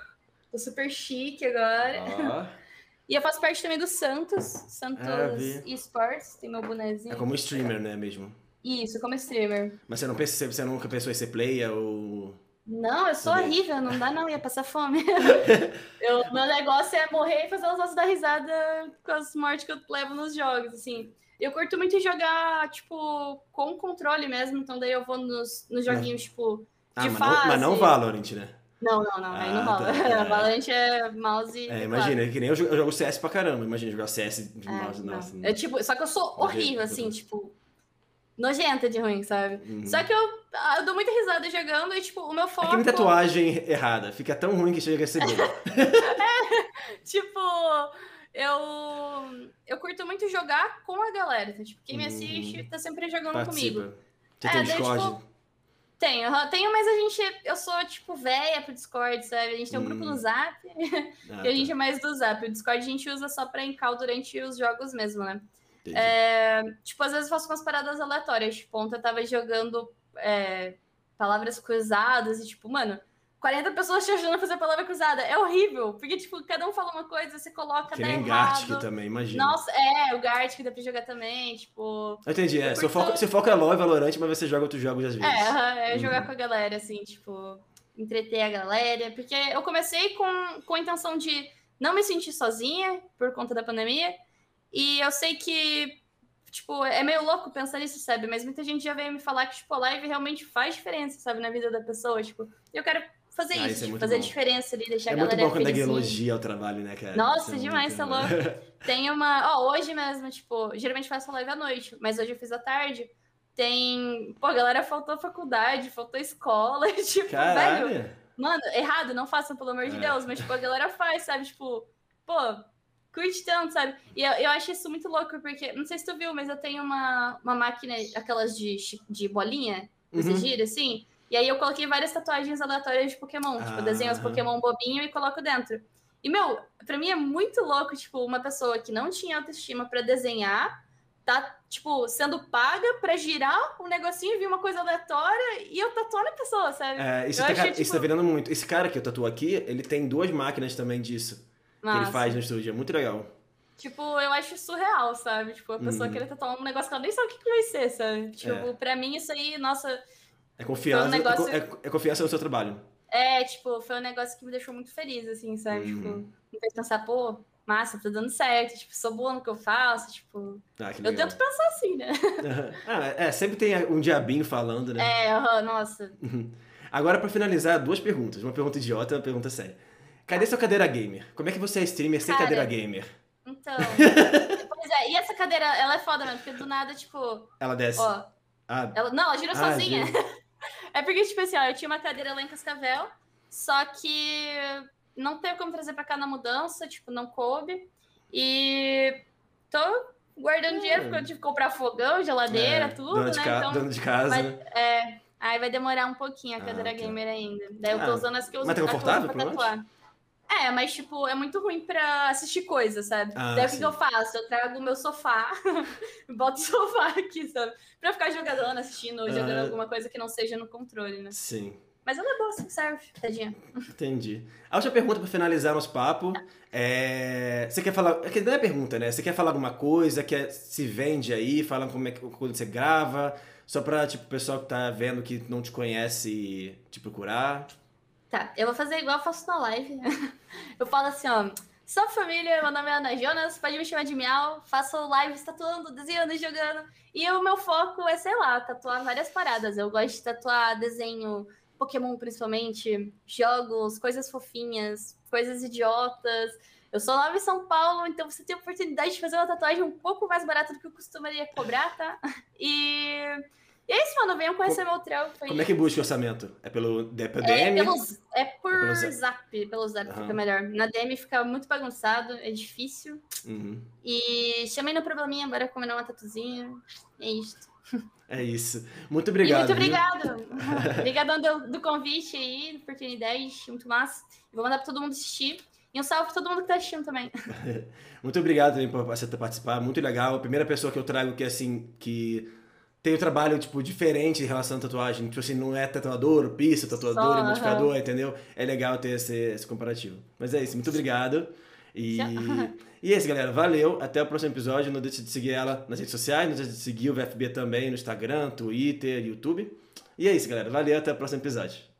tô super chique agora. Ó, E eu faço parte também do Santos. Santos Ah. Esports. Tem meu bonezinho. é como streamer, né, mesmo? Isso, como streamer. Mas você não pensa, você nunca pensou em ser player ou... Não, eu sou Também. horrível, não dá não, ia passar fome. eu, meu negócio é morrer e fazer os ossos dar risada com as mortes que eu levo nos jogos, assim. Eu curto muito jogar, tipo, com controle mesmo, então daí eu vou nos, nos joguinhos, tipo, Ah, de mas não, mas não fase. Valorant, né? Não, não, não, aí não Ah, rola. tá, é. Valorant é mouse É, imagina, que nem eu jogo, eu jogo CS pra caramba. Imagina jogar CS de É, mouse, não. nossa. É tipo, só que eu sou horrível, assim, nojento. tipo, nojenta de ruim, sabe? Uhum. Só que eu, ah, eu dou muita risada jogando e, tipo, o meu É foco... que nem tatuagem errada. Fica tão ruim que chega a ser bom. Tipo, eu eu curto muito jogar com a galera. Então, tipo, quem me Uhum. assiste tá sempre jogando comigo. Participa. Você É, tem daí, Discord? tipo, Tenho, tenho, mas a gente. Eu sou, tipo, velha pro Discord, sabe? A gente tem um grupo Hum. no Zap Ah, e a gente tá. é mais do Zap. O Discord a gente usa só pra encal durante os jogos mesmo, né? É, tipo, às vezes eu faço umas paradas aleatórias. Tipo, ontem eu tava jogando é, palavras cruzadas e, tipo, mano, 40 pessoas te ajudando a fazer palavra cruzada. É horrível. Porque, tipo, cada um fala uma coisa, você coloca Que dá nem. Gartic também, imagina. Nossa, é, o Gartic dá pra jogar também, tipo. Eu entendi, é. Eu Seu foco, seu foco é LoL e Valorant, mas você joga outros jogos às vezes. É, é jogar Uhum. com a galera, assim, tipo, entreter a galera. Porque eu comecei com, com a intenção de não me sentir sozinha por conta da pandemia. E eu sei que, tipo, é meio louco pensar nisso, sabe? Mas muita gente já veio me falar que, tipo, a live realmente faz diferença, sabe, na vida da pessoa. Tipo, eu quero fazer Ah, isso, isso é tipo, muito fazer a bom. diferença ali, deixar É a muito galera bom quando felizinha. elogia o trabalho, né, cara? Nossa, é demais, muito- tá louco. Tem uma. Ó, hoje mesmo, tipo, geralmente faço live à noite, mas hoje eu fiz à tarde. Tem. Pô, a galera faltou faculdade, faltou escola. Tipo, velho. Caralho. Mano, errado, não façam, pelo amor de É. Deus. Mas, tipo, a galera faz, sabe? Tipo, pô, curte tanto, sabe? E eu, eu acho isso muito louco, porque. Não sei se tu viu, mas eu tenho uma, uma máquina, aquelas de, de bolinha, você Uhum. gira assim. E aí eu coloquei várias tatuagens aleatórias de Pokémon. Tipo, eu desenho os Ah. Pokémon bobinho e coloco dentro. E, meu, pra mim é muito louco, tipo, uma pessoa que não tinha autoestima pra desenhar, tá, tipo, sendo paga pra girar um negocinho, vir uma coisa aleatória e eu tatuar na pessoa, sabe? É, isso, tá, achei, isso tá tipo- virando muito. Esse cara que eu tatuo aqui, ele tem duas máquinas também disso. Que ele faz no estúdio. É muito legal. Tipo, eu acho surreal, sabe? Tipo, a pessoa Uhum. querer tatuar um negócio que ela nem sabe o que, que vai ser, sabe? Tipo, É. pra mim isso aí, nossa, É confiança, um negócio- é, co- é confiança no seu trabalho. é, tipo, foi um negócio que me deixou muito feliz, assim, sabe? Uhum. Tipo, me fez pensar, pô, massa, tá dando certo, tipo, sou boa no que eu faço, tipo, Ah, que eu tento pensar assim, né? ah, é, sempre tem um diabinho falando, né? É, nossa. Agora, pra finalizar, duas perguntas. Uma pergunta idiota e uma pergunta séria. Cadê sua cadeira gamer? Como é que você é streamer sem Cara, cadeira gamer? Então. pois é, e essa cadeira, ela é foda mesmo, porque do nada, tipo, Ela desce. ó, Ah, ela. Não, ela gira ah, sozinha. gira. É porque, tipo assim, ó, eu tinha uma cadeira lá em Cascavel, só que não teve como trazer pra cá na mudança, tipo, não coube. E tô guardando dinheiro, porque eu tive que comprar fogão, geladeira, É, tudo, né? Então, dona de casa. vai- né? é, aí vai demorar um pouquinho a Ah, cadeira tá. gamer ainda. Daí eu tô Ah, usando as que eu uso mas tá confortável, pra tatuar. É, mas, tipo, é muito ruim pra assistir coisa, sabe? Ah, Daí o que, eu faço? Eu trago o meu sofá, boto o sofá aqui, sabe? Pra ficar jogando, assistindo, ou jogando Ah. alguma coisa que não seja no controle, né? Sim, Mas ela é boa, assim, serve, tadinha. entendi. A última pergunta pra finalizar nosso papo é. Você quer falar. é que Não é pergunta, né? Você quer falar alguma coisa? Quer se vende aí? Fala como é que quando você grava? Só pra, tipo, o pessoal que tá vendo que não te conhece te procurar. Tá, eu vou fazer igual eu faço na live. Eu falo assim, ó. Sou família, meu nome é Ana Jonas, pode me chamar de Miau, faço lives tatuando, desenhando jogando. E o meu foco é, sei lá, tatuar várias paradas. Eu gosto de tatuar desenho, Pokémon principalmente, jogos, coisas fofinhas, coisas idiotas. Eu sou nova em São Paulo, então você tem a oportunidade de fazer uma tatuagem um pouco mais barata do que eu costumaria cobrar, tá? E e é isso, mano. Venham conhecer meu trampo. Como é que busca o orçamento? É pelo, é pelo DM? É, pelo, é por é pelo zap. Pelo zap uhum. fica melhor. Na DM fica muito bagunçado, é difícil. Uhum. E chamei no probleminha, bora combinar uma tatuzinha. É isso. É isso. Muito obrigado. E muito obrigado. Obrigadão do, do, convite aí, oportunidade, muito massa. Vou mandar pra todo mundo assistir. E um salve pra todo mundo que tá assistindo também. muito obrigado também por participar. Muito legal. A primeira pessoa que eu trago que, assim, que tem um trabalho, tipo, diferente em relação à tatuagem. Tipo assim, não é tatuador, pista, tatuador, Só, modificador, entendeu? É legal ter esse, esse comparativo. Mas é isso, muito obrigado. E, e é isso, galera. Valeu. Até o próximo episódio. Não deixe de seguir ela nas redes sociais. Não deixe de seguir o VFB também no Instagram, Twitter, YouTube. E é isso, galera. Valeu. Até o próximo episódio.